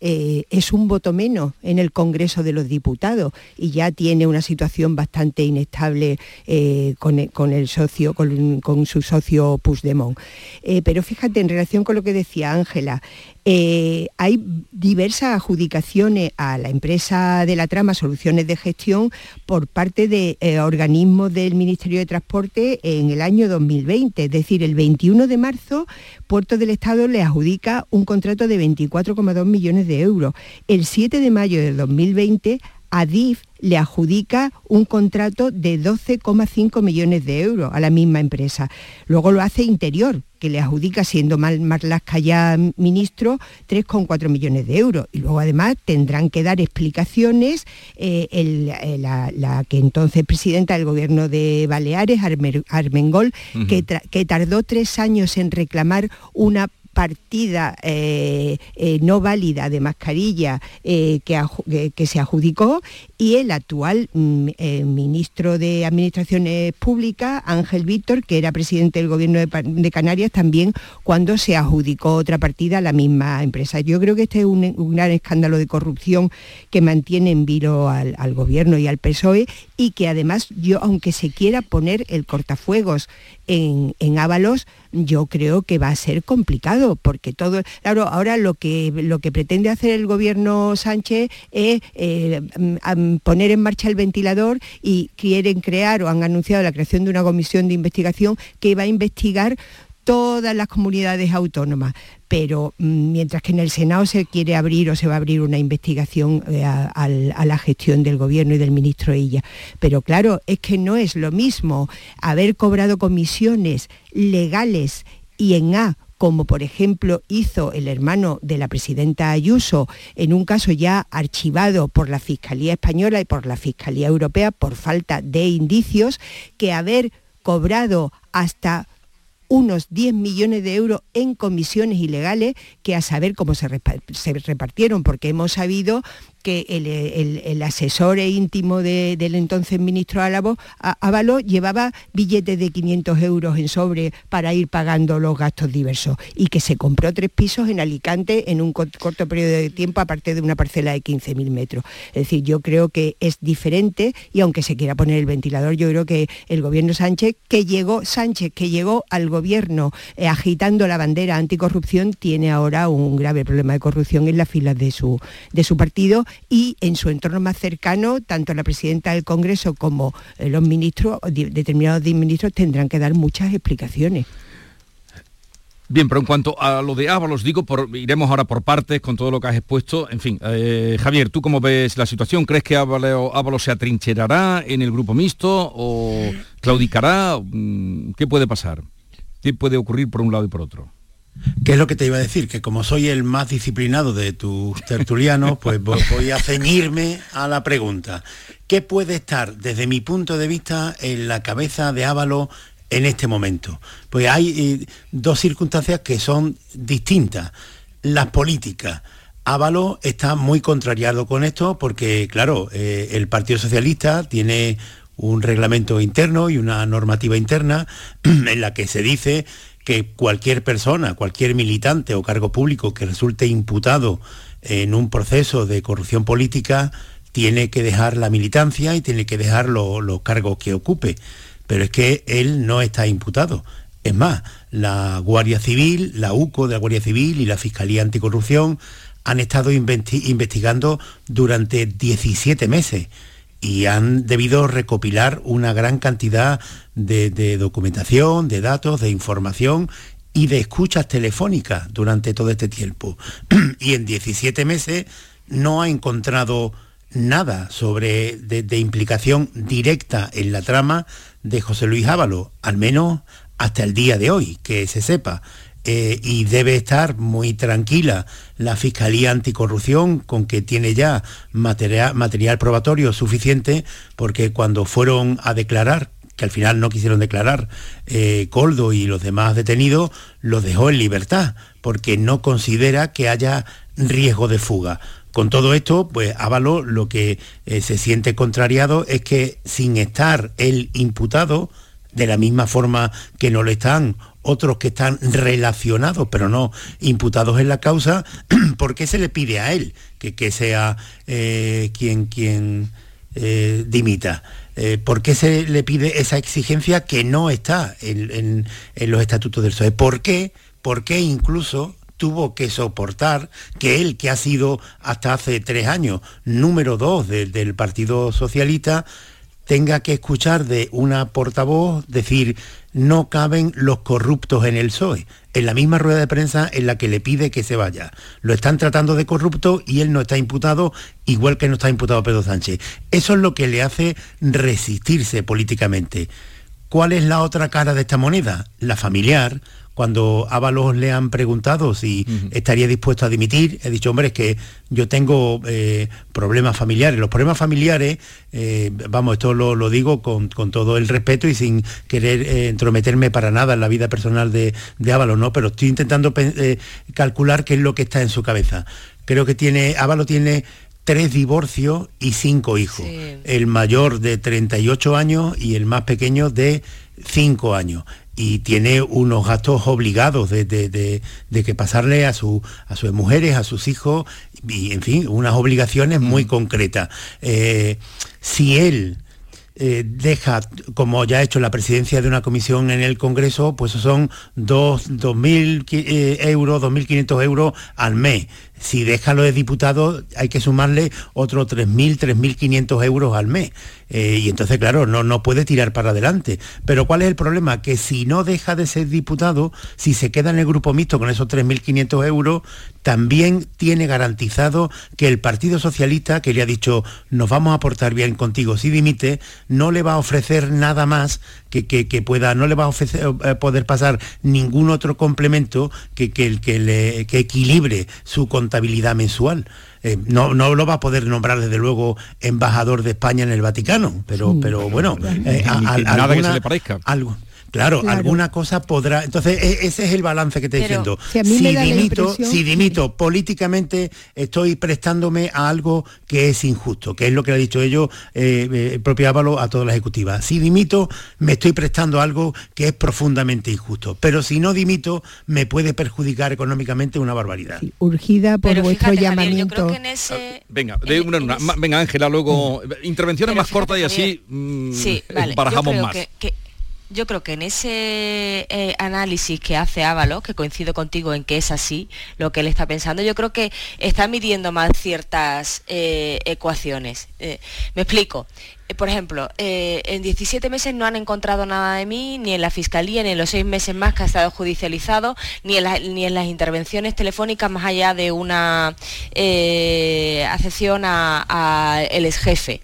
es un voto menos en el Congreso de los Diputados y ya tiene una situación bastante inestable eh, con, el, con el socio, con, con su socio Puigdemont. Eh, pero fíjate, en relación con lo que decía Ángela, eh, hay diversas adjudicaciones a la empresa de la trama Soluciones de Gestión por parte de eh, organismos del Ministerio de Transporte en el año 2020. Es decir, el 21 de marzo, Puerto del Estado le adjudica un contrato de 24,2 millones de euros. El 7 de mayo del 2020, Adif le adjudica un contrato de 12,5 millones de euros a la misma empresa. Luego lo hace Interior, que le adjudica, siendo Marlaska ya ministro, 3,4 millones de euros. Y luego además tendrán que dar explicaciones eh, eh, la, que entonces presidenta del gobierno de Baleares, Armengol, que, que tardó tres años en reclamar una partida eh, eh, no válida de mascarilla eh, que, se adjudicó y el actual mm, ministro de Administraciones Públicas, Ángel Víctor, que era presidente del gobierno de, Canarias, también cuando se adjudicó otra partida a la misma empresa. Yo creo que este es un, gran escándalo de corrupción que mantiene en vilo al, gobierno y al PSOE y que además yo, aunque se quiera poner el cortafuegos en, en Ábalos, yo creo que va a ser complicado, porque todo, claro, ahora lo que, lo que pretende hacer el gobierno Sánchez es eh, poner en marcha el ventilador y quieren crear o han anunciado la creación de una comisión de investigación que va a investigar todas las comunidades autónomas, pero mm, mientras que en el Senado se quiere abrir o se va a abrir una investigación eh, a, la gestión del gobierno y del ministro ella. Pero claro, es que no es lo mismo haber cobrado comisiones legales y en A como por ejemplo hizo el hermano de la presidenta Ayuso en un caso ya archivado por la Fiscalía Española y por la Fiscalía Europea por falta de indicios, que haber cobrado hasta unos 10 millones de euros en comisiones ilegales que a saber cómo se, repartieron, porque hemos sabido que el, asesor e íntimo del entonces ministro Ávalo llevaba billetes de 500 euros en sobre para ir pagando los gastos diversos y que se compró tres pisos en Alicante en un corto periodo de tiempo aparte de una parcela de 15.000 metros. Es decir, yo creo que es diferente y aunque se quiera poner el ventilador, yo creo que el gobierno Sánchez, que llegó, Sánchez, que llegó al gobierno eh, agitando la bandera anticorrupción, tiene ahora un grave problema de corrupción en las filas de su, de su partido y en su entorno más cercano, tanto la presidenta del Congreso como eh, los ministros, determinados ministros, tendrán que dar muchas explicaciones. Bien, pero en cuanto a lo de Ábalos, digo, iremos ahora por partes con todo lo que has expuesto. En fin, eh, Javier, ¿tú cómo ves la situación? ¿Crees que Ábalos, se atrincherará en el grupo mixto o claudicará? Mm, ¿Qué puede pasar? ¿Qué puede ocurrir por un lado y por otro? ¿Qué es lo que te iba a decir? Que como soy el más disciplinado de tus tertulianos, pues voy a ceñirme a la pregunta. ¿Qué puede estar desde mi punto de vista en la cabeza de Ávalo en este momento? Pues hay eh, dos circunstancias que son distintas. Las políticas. Ávalo está muy contrariado con esto porque, claro, eh, el Partido Socialista tiene un reglamento interno y una normativa interna en la que se dice que cualquier persona, cualquier militante o cargo público que resulte imputado en un proceso de corrupción política tiene que dejar la militancia y tiene que dejar los cargos que ocupe. Pero es que él no está imputado. Es más, la Guardia Civil, la UCO de la Guardia Civil y la Fiscalía Anticorrupción han estado investigando durante 17 meses y han debido recopilar una gran cantidad de, documentación, de datos, de información y de escuchas telefónicas durante todo este tiempo. y en 17 meses no ha encontrado nada sobre de, implicación directa en la trama de José Luis Ávalo, al menos hasta el día de hoy, que se sepa. Eh, y debe estar muy tranquila la Fiscalía Anticorrupción con que tiene ya material, material probatorio suficiente porque cuando fueron a declarar que al final no quisieron declarar, eh, Coldo y los demás detenidos, los dejó en libertad, porque no considera que haya riesgo de fuga. Con todo esto, pues Ávalo lo que eh, se siente contrariado es que sin estar el imputado, de la misma forma que no lo están otros que están relacionados, pero no imputados en la causa, ¿por qué se le pide a él que, sea eh, quien, quien eh, dimita? Eh, ¿Por qué se le pide esa exigencia que no está en, los estatutos del PSOE? ¿Por qué? ¿Por qué incluso tuvo que soportar que él, que ha sido hasta hace tres años número dos del Partido Socialista, tenga que escuchar de una portavoz decir no caben los corruptos en el PSOE, en la misma rueda de prensa en la que le pide que se vaya. Lo están tratando de corrupto y él no está imputado, igual que no está imputado Pedro Sánchez. Eso es lo que le hace resistirse políticamente. ¿Cuál es la otra cara de esta moneda? La familiar, cuando Ábalos le han preguntado si estaría dispuesto a dimitir, he dicho, hombre, es que yo tengo eh, problemas familiares. Los problemas familiares, eh, vamos, esto lo, digo con, todo el respeto y sin querer eh, entrometerme para nada en la vida personal de, de Ábalos, ¿no? Pero estoy intentando calcular qué es lo que está en su cabeza. Creo que tiene, Ábalos tiene tres divorcios y cinco hijos. El mayor de 38 años y el más pequeño de 5 años y tiene unos gastos obligados de, que pasarle a, su, a sus mujeres, a sus hijos, y en fin, unas obligaciones muy concretas. Eh, si él eh, deja, como ya ha hecho la presidencia de una comisión en el Congreso, pues son 2.000 eh, euros, 2.500 euros al mes si deja lo de diputado hay que sumarle otros 3.000, 3.500 euros al mes. Eh, y entonces, claro, no, no puede tirar para adelante. Pero ¿cuál es el problema? Que si no deja de ser diputado, si se queda en el grupo mixto con esos 3.500 euros, también tiene garantizado que el Partido Socialista, que le ha dicho, nos vamos a portar bien contigo si dimite, no le va a ofrecer nada más que, que, pueda, no le va a ofrecer, eh, poder pasar ningún otro complemento que, que, que, le, equilibre su contabilidad mensual. Eh, no, no lo va a poder nombrar desde luego embajador de España en el Vaticano, pero, pero bueno, eh, nada que se le parezca. Algo, Claro, alguna cosa podrá. Entonces, e, ese es el balance que estoy diciendo. Si, dimito, si dimito políticamente, estoy prestándome a algo que es injusto, que es lo que ha dicho ellos, eh, eh, el propio Ávalo, a toda la ejecutiva. Si dimito, me estoy prestando a algo que es profundamente injusto. Pero si no dimito, me puede perjudicar económicamente una barbaridad. urgida por vuestro llamamiento. venga, de una, una, venga, Ángela, luego intervenciones más cortas y así mm, barajamos más yo creo que en ese eh, análisis que hace Ábalos, que coincido contigo en que es así lo que él está pensando, yo creo que está midiendo más ciertas eh, ecuaciones. Eh, me explico. Por ejemplo, en 17 meses no han encontrado nada de mí, ni en la Fiscalía, ni en los seis meses más que ha estado judicializado, ni en, ni en las intervenciones telefónicas más allá de una accesión al ex jefe.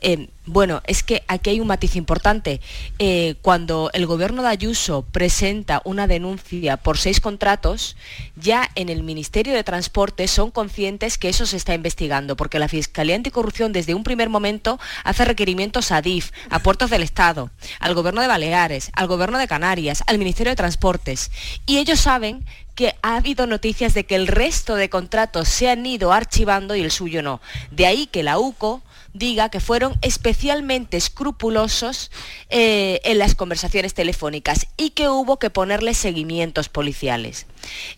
Eh, bueno, es que aquí hay un matiz importante. Eh, cuando el gobierno de Ayuso presenta una denuncia por seis contratos, ya en el Ministerio de Transporte son conscientes que eso se está investigando, porque la Fiscalía Anticorrupción desde un primer momento hace requerimientos a DIF, a Puertos del Estado, al gobierno de Baleares, al gobierno de Canarias, al Ministerio de Transportes. Y ellos saben que ha habido noticias de que el resto de contratos se han ido archivando y el suyo no. De ahí que la UCO diga que fueron especialmente escrupulosos eh, en las conversaciones telefónicas y que hubo que ponerle seguimientos policiales.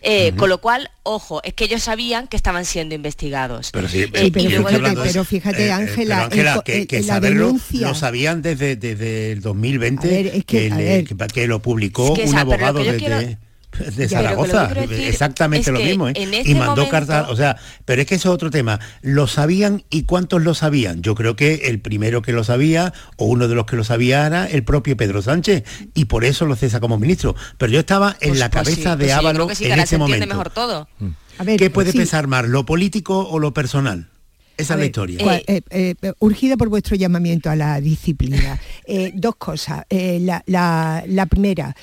Eh, con lo cual, ojo, es que ellos sabían que estaban siendo investigados. Pero, sí, eh, pero, fíjate, Ángela, que, saberlo lo sabían desde, desde el 2020, que, que, lo publicó un abogado desde de Zaragoza, exactamente lo mismo, ¿eh? y este mandó cartas, o sea, pero es que eso es otro tema. ¿Lo sabían y cuántos lo sabían? Yo creo que el primero que lo sabía, o uno de los que lo sabía era el propio Pedro Sánchez, y por eso lo cesa como ministro. Pero yo estaba en pues la pues cabeza de pues en ese momento. Mejor todo. Mm. ¿Qué puede pesar más, lo político o lo personal? Esa es la historia. Eh, eh, urgida por vuestro llamamiento a la disciplina. dos cosas. La, la, primera,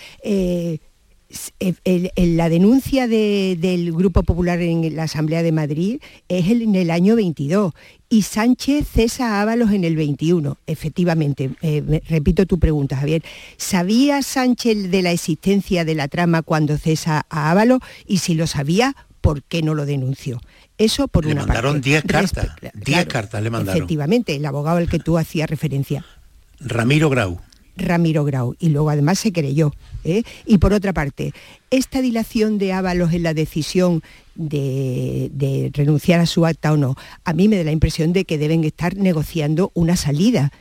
la denuncia del Grupo Popular en la Asamblea de Madrid es en el año 22 y Sánchez cesa a Ábalos en el 21. Efectivamente, eh, repito tu pregunta, Javier. ¿Sabía Sánchez de la existencia de la trama cuando cesa a Ábalos? Y si lo sabía, ¿por qué no lo denunció? Eso por le una mandaron 10 cartas. 10 cartas le mandaron. Efectivamente, el abogado al que tú hacías referencia. Ramiro Grau. Ramiro Grau y luego además se creyó. ¿Eh? Y por otra parte, esta dilación de Ábalos en la decisión de, renunciar a su acta o no, a mí me da la impresión de que deben estar negociando una salida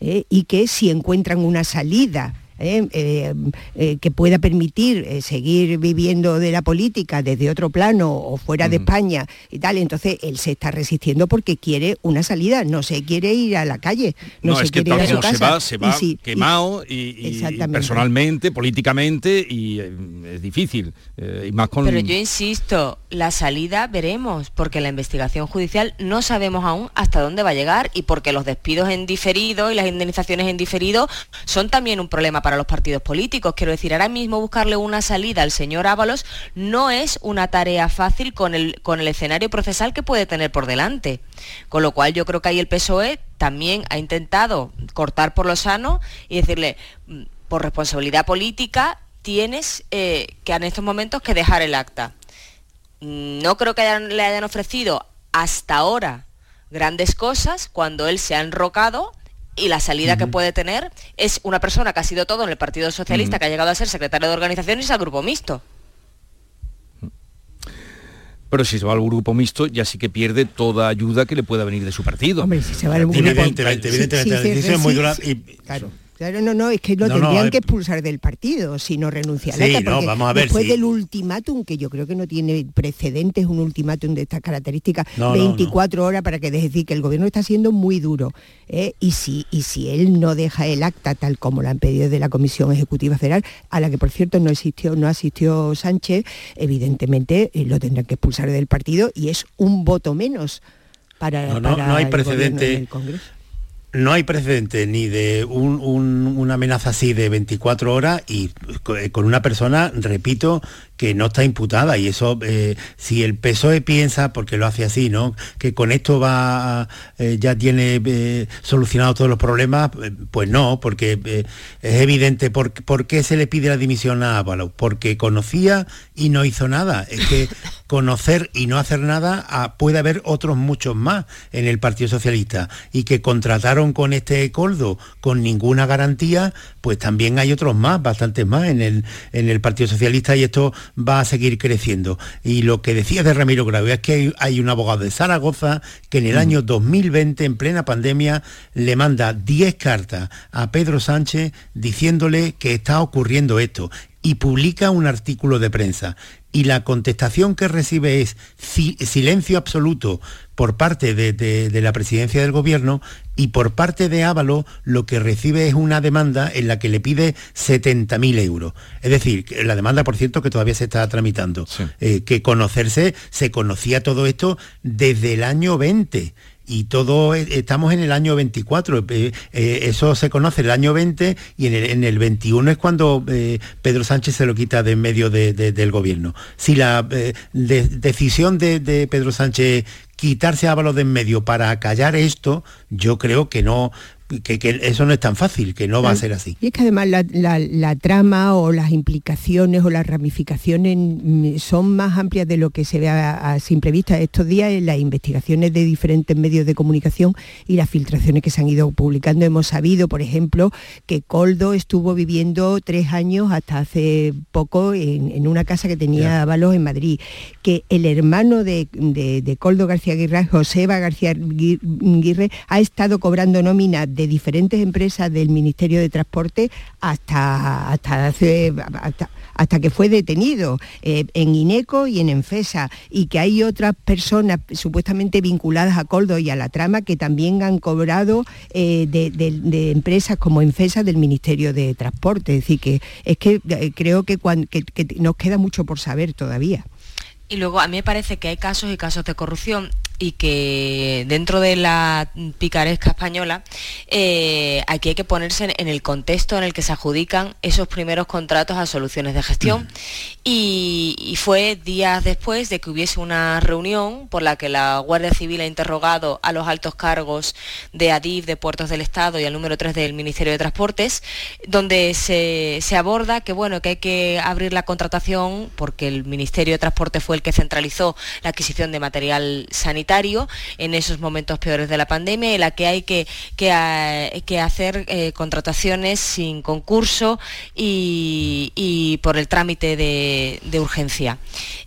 ¿eh? y que si encuentran una salida ¿eh? Eh, eh, que pueda permitir seguir viviendo de la política desde otro plano o fuera de España y tal, entonces él se está resistiendo porque quiere una salida, no se quiere ir a la calle, no, se quiere ir a su casa. Se va, se va quemado y, personalmente, políticamente y es difícil. y más con... Pero yo insisto, la salida veremos, porque la investigación judicial no sabemos aún hasta dónde va a llegar y porque los despidos en diferido y las indemnizaciones en diferido son también un problema para los partidos políticos. Quiero decir, ahora mismo buscarle una salida al señor Ábalos no es una tarea fácil con el, con el escenario procesal que puede tener por delante. Con lo cual yo creo que ahí el PSOE también ha intentado cortar por lo sano y decirle, mm, por responsabilidad política, tienes eh, que en estos momentos que dejar el acta. Mm, no creo que le hayan ofrecido hasta ahora grandes cosas cuando él se ha enrocado y la salida que puede tener es una persona que ha sido todo en el Partido Socialista, que ha llegado a ser secretario de organización y es al grupo mixto. Pero si se va al grupo mixto, ya sí que pierde toda ayuda que le pueda venir de su partido. Hombre, si se va al grupo... Evidentemente, evidentemente, la decisión es muy dura y... Claro Claro, no, no, es que lo tendrían que expulsar del partido si no renuncia a sí, no, vamos a ver, después del ultimátum, que yo creo que no tiene precedentes un ultimátum de estas características, 24 horas para que deje decir que el gobierno está siendo muy duro. ¿eh? Y, si, y si él no deja el acta tal como lo han pedido de la Comisión Ejecutiva Federal, a la que por cierto no existió, no asistió Sánchez, evidentemente eh, lo tendrán que expulsar del partido y es un voto menos para, no, no, hay precedente no hay precedente ni de una amenaza así de 24 horas y con una persona, repito, que no está imputada. Y eso eh, si el PSOE piensa porque lo hace así no que con esto va eh, ya tiene eh, solucionado todos los problemas pues no porque es evidente por, qué se le pide la dimisión a Ábalos. Porque conocía y no hizo nada conocer y no hacer nada ah, puede haber otros muchos más en el Partido Socialista y que contrataron con este coldo con ninguna garantía pues también hay otros más bastantes más en el en el Partido Socialista y esto va a seguir creciendo. Y lo que decía de Ramiro Grau es que hay, un abogado de Zaragoza que en el año 2020, en plena pandemia, le manda 10 cartas a Pedro Sánchez diciéndole que está ocurriendo esto y publica un artículo de prensa. Y la contestación que recibe es silencio absoluto por parte de, la presidencia del gobierno y por parte de Ávalo lo que recibe es una demanda en la que le pide 70.000 euros. Es decir, la demanda, por cierto, que todavía se está tramitando. Eh, que conocerse, se conocía todo esto desde el año 20 y todo e, estamos en el año 24 eh, eh, eso se conoce el año 20 y en el, 21 es cuando Pedro Sánchez se lo quita de en medio del gobierno. Si la decisión de, de, Pedro Sánchez quitarse a Ábalos de en medio para callar esto, yo creo que no, que, eso no es tan fácil, que no va a ser así. Y es que además la, trama o las implicaciones o las ramificaciones mm, son más amplias de lo que se ve a, simple vista. Estos días en las investigaciones de diferentes medios de comunicación y las filtraciones que se han ido publicando hemos sabido, por ejemplo, que Coldo estuvo viviendo tres años hasta hace poco en, una casa que tenía Avalos en Madrid, que el hermano de, Coldo García Aguirre, Joseba García Aguirre, ha estado cobrando nómina de diferentes empresas del Ministerio de Transporte hasta, hasta, hasta, que fue detenido eh, en INECO y en ENFESA y que hay otras personas supuestamente vinculadas a Coldo y a la trama que también han cobrado eh, de, empresas como ENFESA del Ministerio de Transporte. Es decir, que es que eh, creo que nos queda mucho por saber todavía. Y luego a mí me parece que hay casos y casos de corrupción y que dentro de la picaresca española eh, aquí hay que ponerse en el contexto en el que se adjudican esos primeros contratos a soluciones de gestión. Y, fue días después de que hubiese una reunión por la que la Guardia Civil ha interrogado a los altos cargos de ADIF, de Puertos del Estado y al número 3 del Ministerio de Transportes, donde se, se aborda que bueno que hay que abrir la contratación porque el Ministerio de Transporte fue el que centralizó la adquisición de material sanitario en esos momentos peores de la pandemia, en la que hay que, que, hacer contrataciones sin concurso y, por el trámite de, urgencia.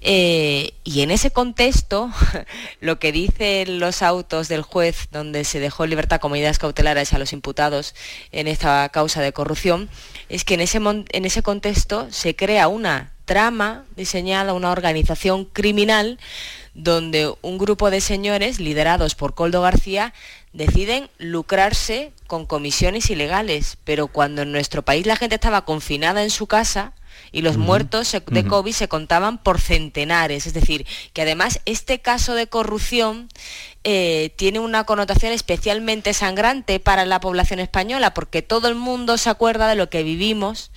y en ese contexto, lo que dicen los autos del juez donde se dejó en libertad con medidas cautelares a los imputados en esta causa de corrupción, es que en ese, en ese contexto se crea una trama diseñada, una organización criminal donde un grupo de señores liderados por Coldo García deciden lucrarse con comisiones ilegales, pero cuando en nuestro país la gente estaba confinada en su casa, y los muertos de COVID se contaban por centenares. Es decir, que además este caso de corrupción eh, tiene una connotación especialmente sangrante para la población española, porque todo el mundo se acuerda de lo que vivimos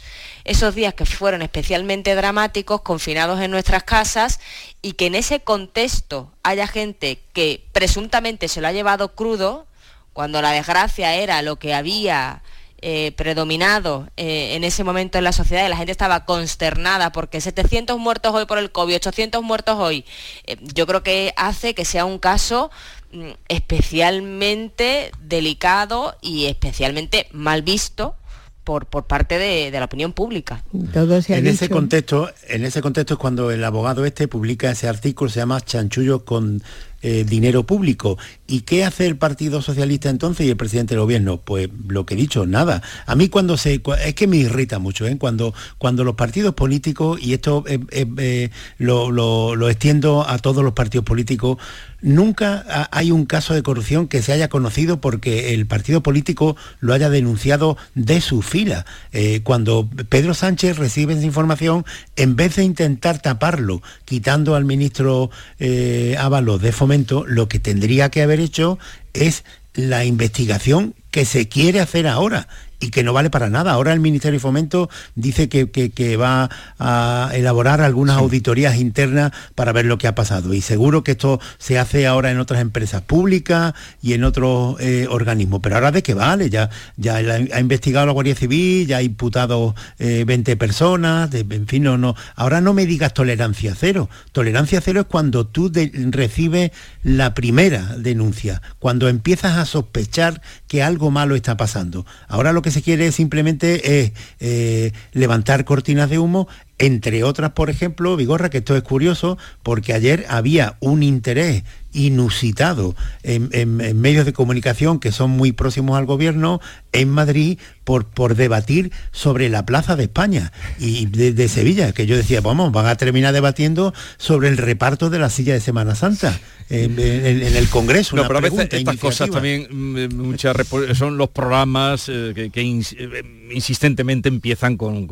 esos días que fueron especialmente dramáticos, confinados en nuestras casas, y que en ese contexto haya gente que presuntamente se lo ha llevado crudo, cuando la desgracia era lo que había eh, predominado eh, en ese momento en la sociedad y la gente estaba consternada porque 700 muertos hoy por el COVID, 800 muertos hoy, eh, yo creo que hace que sea un caso mm, especialmente delicado y especialmente mal visto por, por, parte de, la opinión pública. en ese contexto, en ese contexto es cuando el abogado este publica ese artículo, se llama Chanchullo con eh, dinero público. ¿Y qué hace el Partido Socialista entonces y el presidente del gobierno? Pues lo que he dicho, nada. A mí cuando se... Es que me irrita mucho, ¿eh? cuando, cuando los partidos políticos, y esto eh, lo, lo extiendo a todos los partidos políticos, nunca hay un caso de corrupción que se haya conocido porque el partido político lo haya denunciado de su fila. cuando Pedro Sánchez recibe esa información, en vez de intentar taparlo, quitando al ministro Ábalos de Fomento, lo que tendría que haber hecho es la investigación que se quiere hacer ahora y que no vale para nada. Ahora el Ministerio de Fomento dice que, va a elaborar algunas auditorías internas para ver lo que ha pasado. Y seguro que esto se hace ahora en otras empresas públicas y en otros eh, organismos. Pero ahora de qué vale, ya, ya ha investigado la Guardia Civil, ya ha imputado 20 eh, personas, en fin, no, no. Ahora no me digas tolerancia cero. Tolerancia cero es cuando tú recibes la primera denuncia, cuando empiezas a sospechar que algo malo está pasando. Ahora lo que se quiere simplemente es eh, levantar cortinas de humo entre otras, por ejemplo, Vigorra, que esto es curioso, porque ayer había un interés inusitado en, medios de comunicación que son muy próximos al gobierno en Madrid por, por debatir sobre la Plaza de España y de, Sevilla, que yo decía, vamos, van a terminar debatiendo sobre el reparto de la silla de Semana Santa en, el Congreso. No, pero a veces estas cosas también mm, muchas son los programas eh, que, eh, insistentemente empiezan con,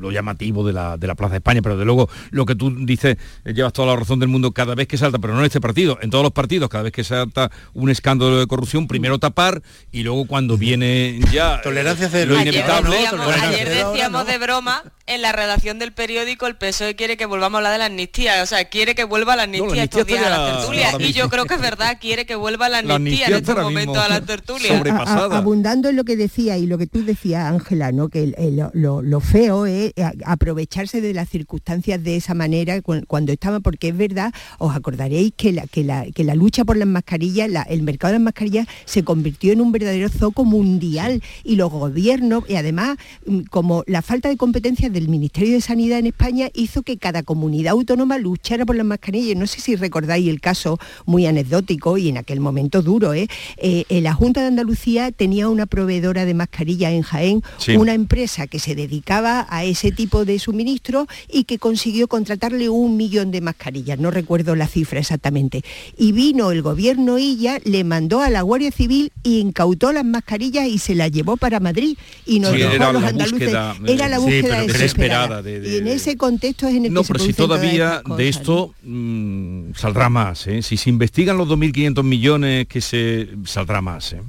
lo llamativo de la, de la Plaza de España, pero de luego lo que tú dices, eh, llevas toda la razón del mundo cada vez que salta, pero no en este partido en todos los partidos, cada vez que salta un escándalo de corrupción, primero tapar y luego cuando viene ya tolerancia cero. lo inevitable. Ayer decíamos, de broma en la redacción del periódico el PSOE quiere que volvamos a hablar de la amnistía, o sea, quiere que vuelva la amnistía, estos días a la tertulia. Y yo creo que es verdad, quiere que vuelva la amnistía, en estos momentos a la tertulia. abundando en lo que decía y lo que tú decías, Ángela, ¿no? que lo, feo es aprovecharse de las circunstancias de esa manera cuando estaba, porque es verdad, os acordaréis que la, que la, lucha por las mascarillas, el mercado de las mascarillas se convirtió en un verdadero zoco mundial y los gobiernos, y además mm, como la falta de competencia del Ministerio de Sanidad en España hizo que cada comunidad autónoma luchara por las mascarillas. No sé si recordáis el caso muy anecdótico y en aquel momento duro. ¿eh? eh la Junta de Andalucía tenía una proveedora de mascarillas en Jaén, una empresa que se dedicaba a ese tipo de suministro y que consiguió contratarle un millón de mascarillas. No recuerdo la cifra exactamente y vino el gobierno Illa, le mandó a la Guardia Civil y incautó las mascarillas y se las llevó para Madrid y nos dejó a los andaluces. era la búsqueda desesperada. y en ese contexto es en el no, que pero si todavía de esto mm, saldrá más. ¿eh? Si se investigan los 2.500 millones que se saldrá más. ¿eh?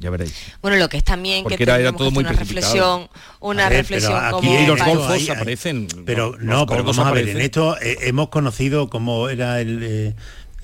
Ya veréis. Bueno, lo que es también que era, todo muy una reflexión, una reflexión aquí como los golfos aparecen. Pero no, pero vamos a ver, en esto eh, hemos conocido cómo era el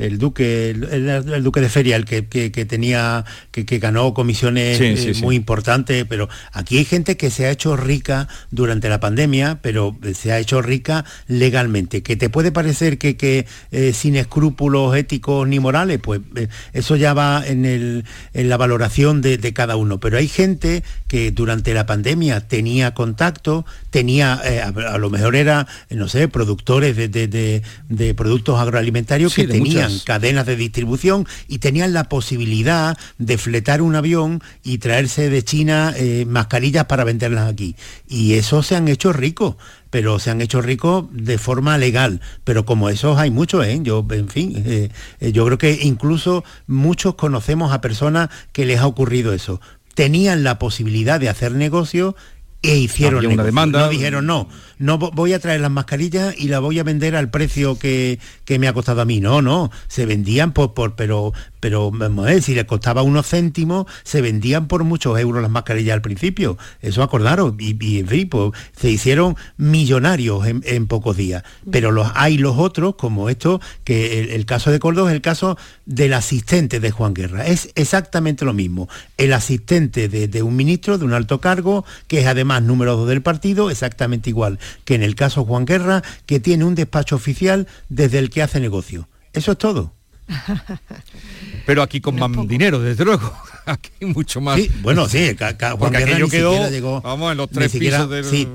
el duque, el, el- el duque de Feria, el que, que- que tenía, que, que ganó comisiones Sí, eh, sí, muy importantes, pero aquí hay gente que se ha hecho rica durante la pandemia, pero se ha hecho rica legalmente. ¿Que te puede parecer que, que, eh, sin escrúpulos éticos ni morales? Pues eh, eso ya va en, el- en la valoración de, de cada uno. Pero hay gente que durante la pandemia tenía contacto, tenía, a, a lo mejor era, no sé, productores de, de- de- productos agroalimentarios Sí, que de tenían cadenas de distribución y tenían la posibilidad de fletar un avión y traerse de China eh, mascarillas para venderlas aquí. Y esos se han hecho ricos, pero se han hecho ricos de forma legal. Pero como esos hay muchos, ¿eh? Yo, en fin, eh, eh, yo creo que incluso muchos conocemos a personas que les ha ocurrido eso. Tenían la posibilidad de hacer negocio e hicieron una demanda. No dijeron, no, no vo- voy a traer las mascarillas y las voy a vender al precio que, que me ha costado a mí. No, no, se vendían por, por pero, pero vamos a ver, si les costaba unos céntimos, se vendían por muchos euros las mascarillas al principio. Eso acordaron. Y, y, en fin, pues, se hicieron millonarios en, en pocos días. Pero los, hay los otros, como esto, que el, el caso de Córdoba es el caso del asistente de Juan Guerra. Es exactamente lo mismo. El asistente de, de un ministro, de un alto cargo, que es además número dos del partido, exactamente igual que en el caso Juan Guerra, que tiene un despacho oficial desde el que hace negocio. Eso es todo. Pero aquí con más dinero, desde luego. Aquí mucho más. Sí, bueno, sí, Juan Guerra ni quedó, siquiera llegó. vamos, en los tres siquiera- pisos del... sí,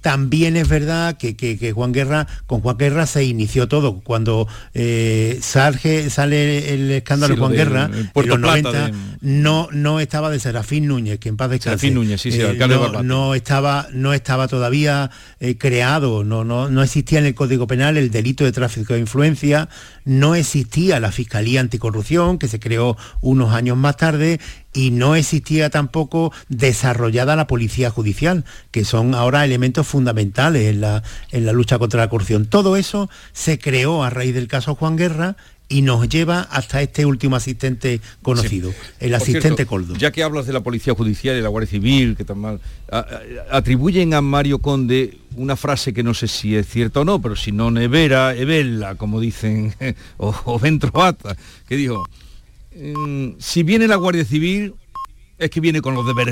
también es verdad que, que- que Juan Guerra, con Juan Guerra se inició todo. Cuando eh, sale el escándalo Sí, Juan Guerra, en los Plata 90, de- no, no estaba de Serafín Núñez, que en paz descanse. Serafín Núñez, sí, sí, Eh, no estaba, no estaba todavía eh, creado, no, no, no existía en el Código Penal el delito de tráfico de influencia, no existía la Fiscalía Anticorrupción, que se creó unos años más tarde, y no existía tampoco desarrollada la policía judicial, que son ahora elementos fundamentales en la, en la lucha contra la corrupción. Todo eso se creó a raíz del caso Juan Guerra y nos lleva hasta este último asistente conocido, el asistente cierto, Coldo. Ya que hablas de la Policía Judicial y la Guardia Civil, que tan mal, atribuyen a Mario Conde una frase que no sé si es cierta o no, pero si no nevera, evella, como dicen, o, o ventroata, que dijo, "Mm, si viene la Guardia Civil, es que viene con los deberes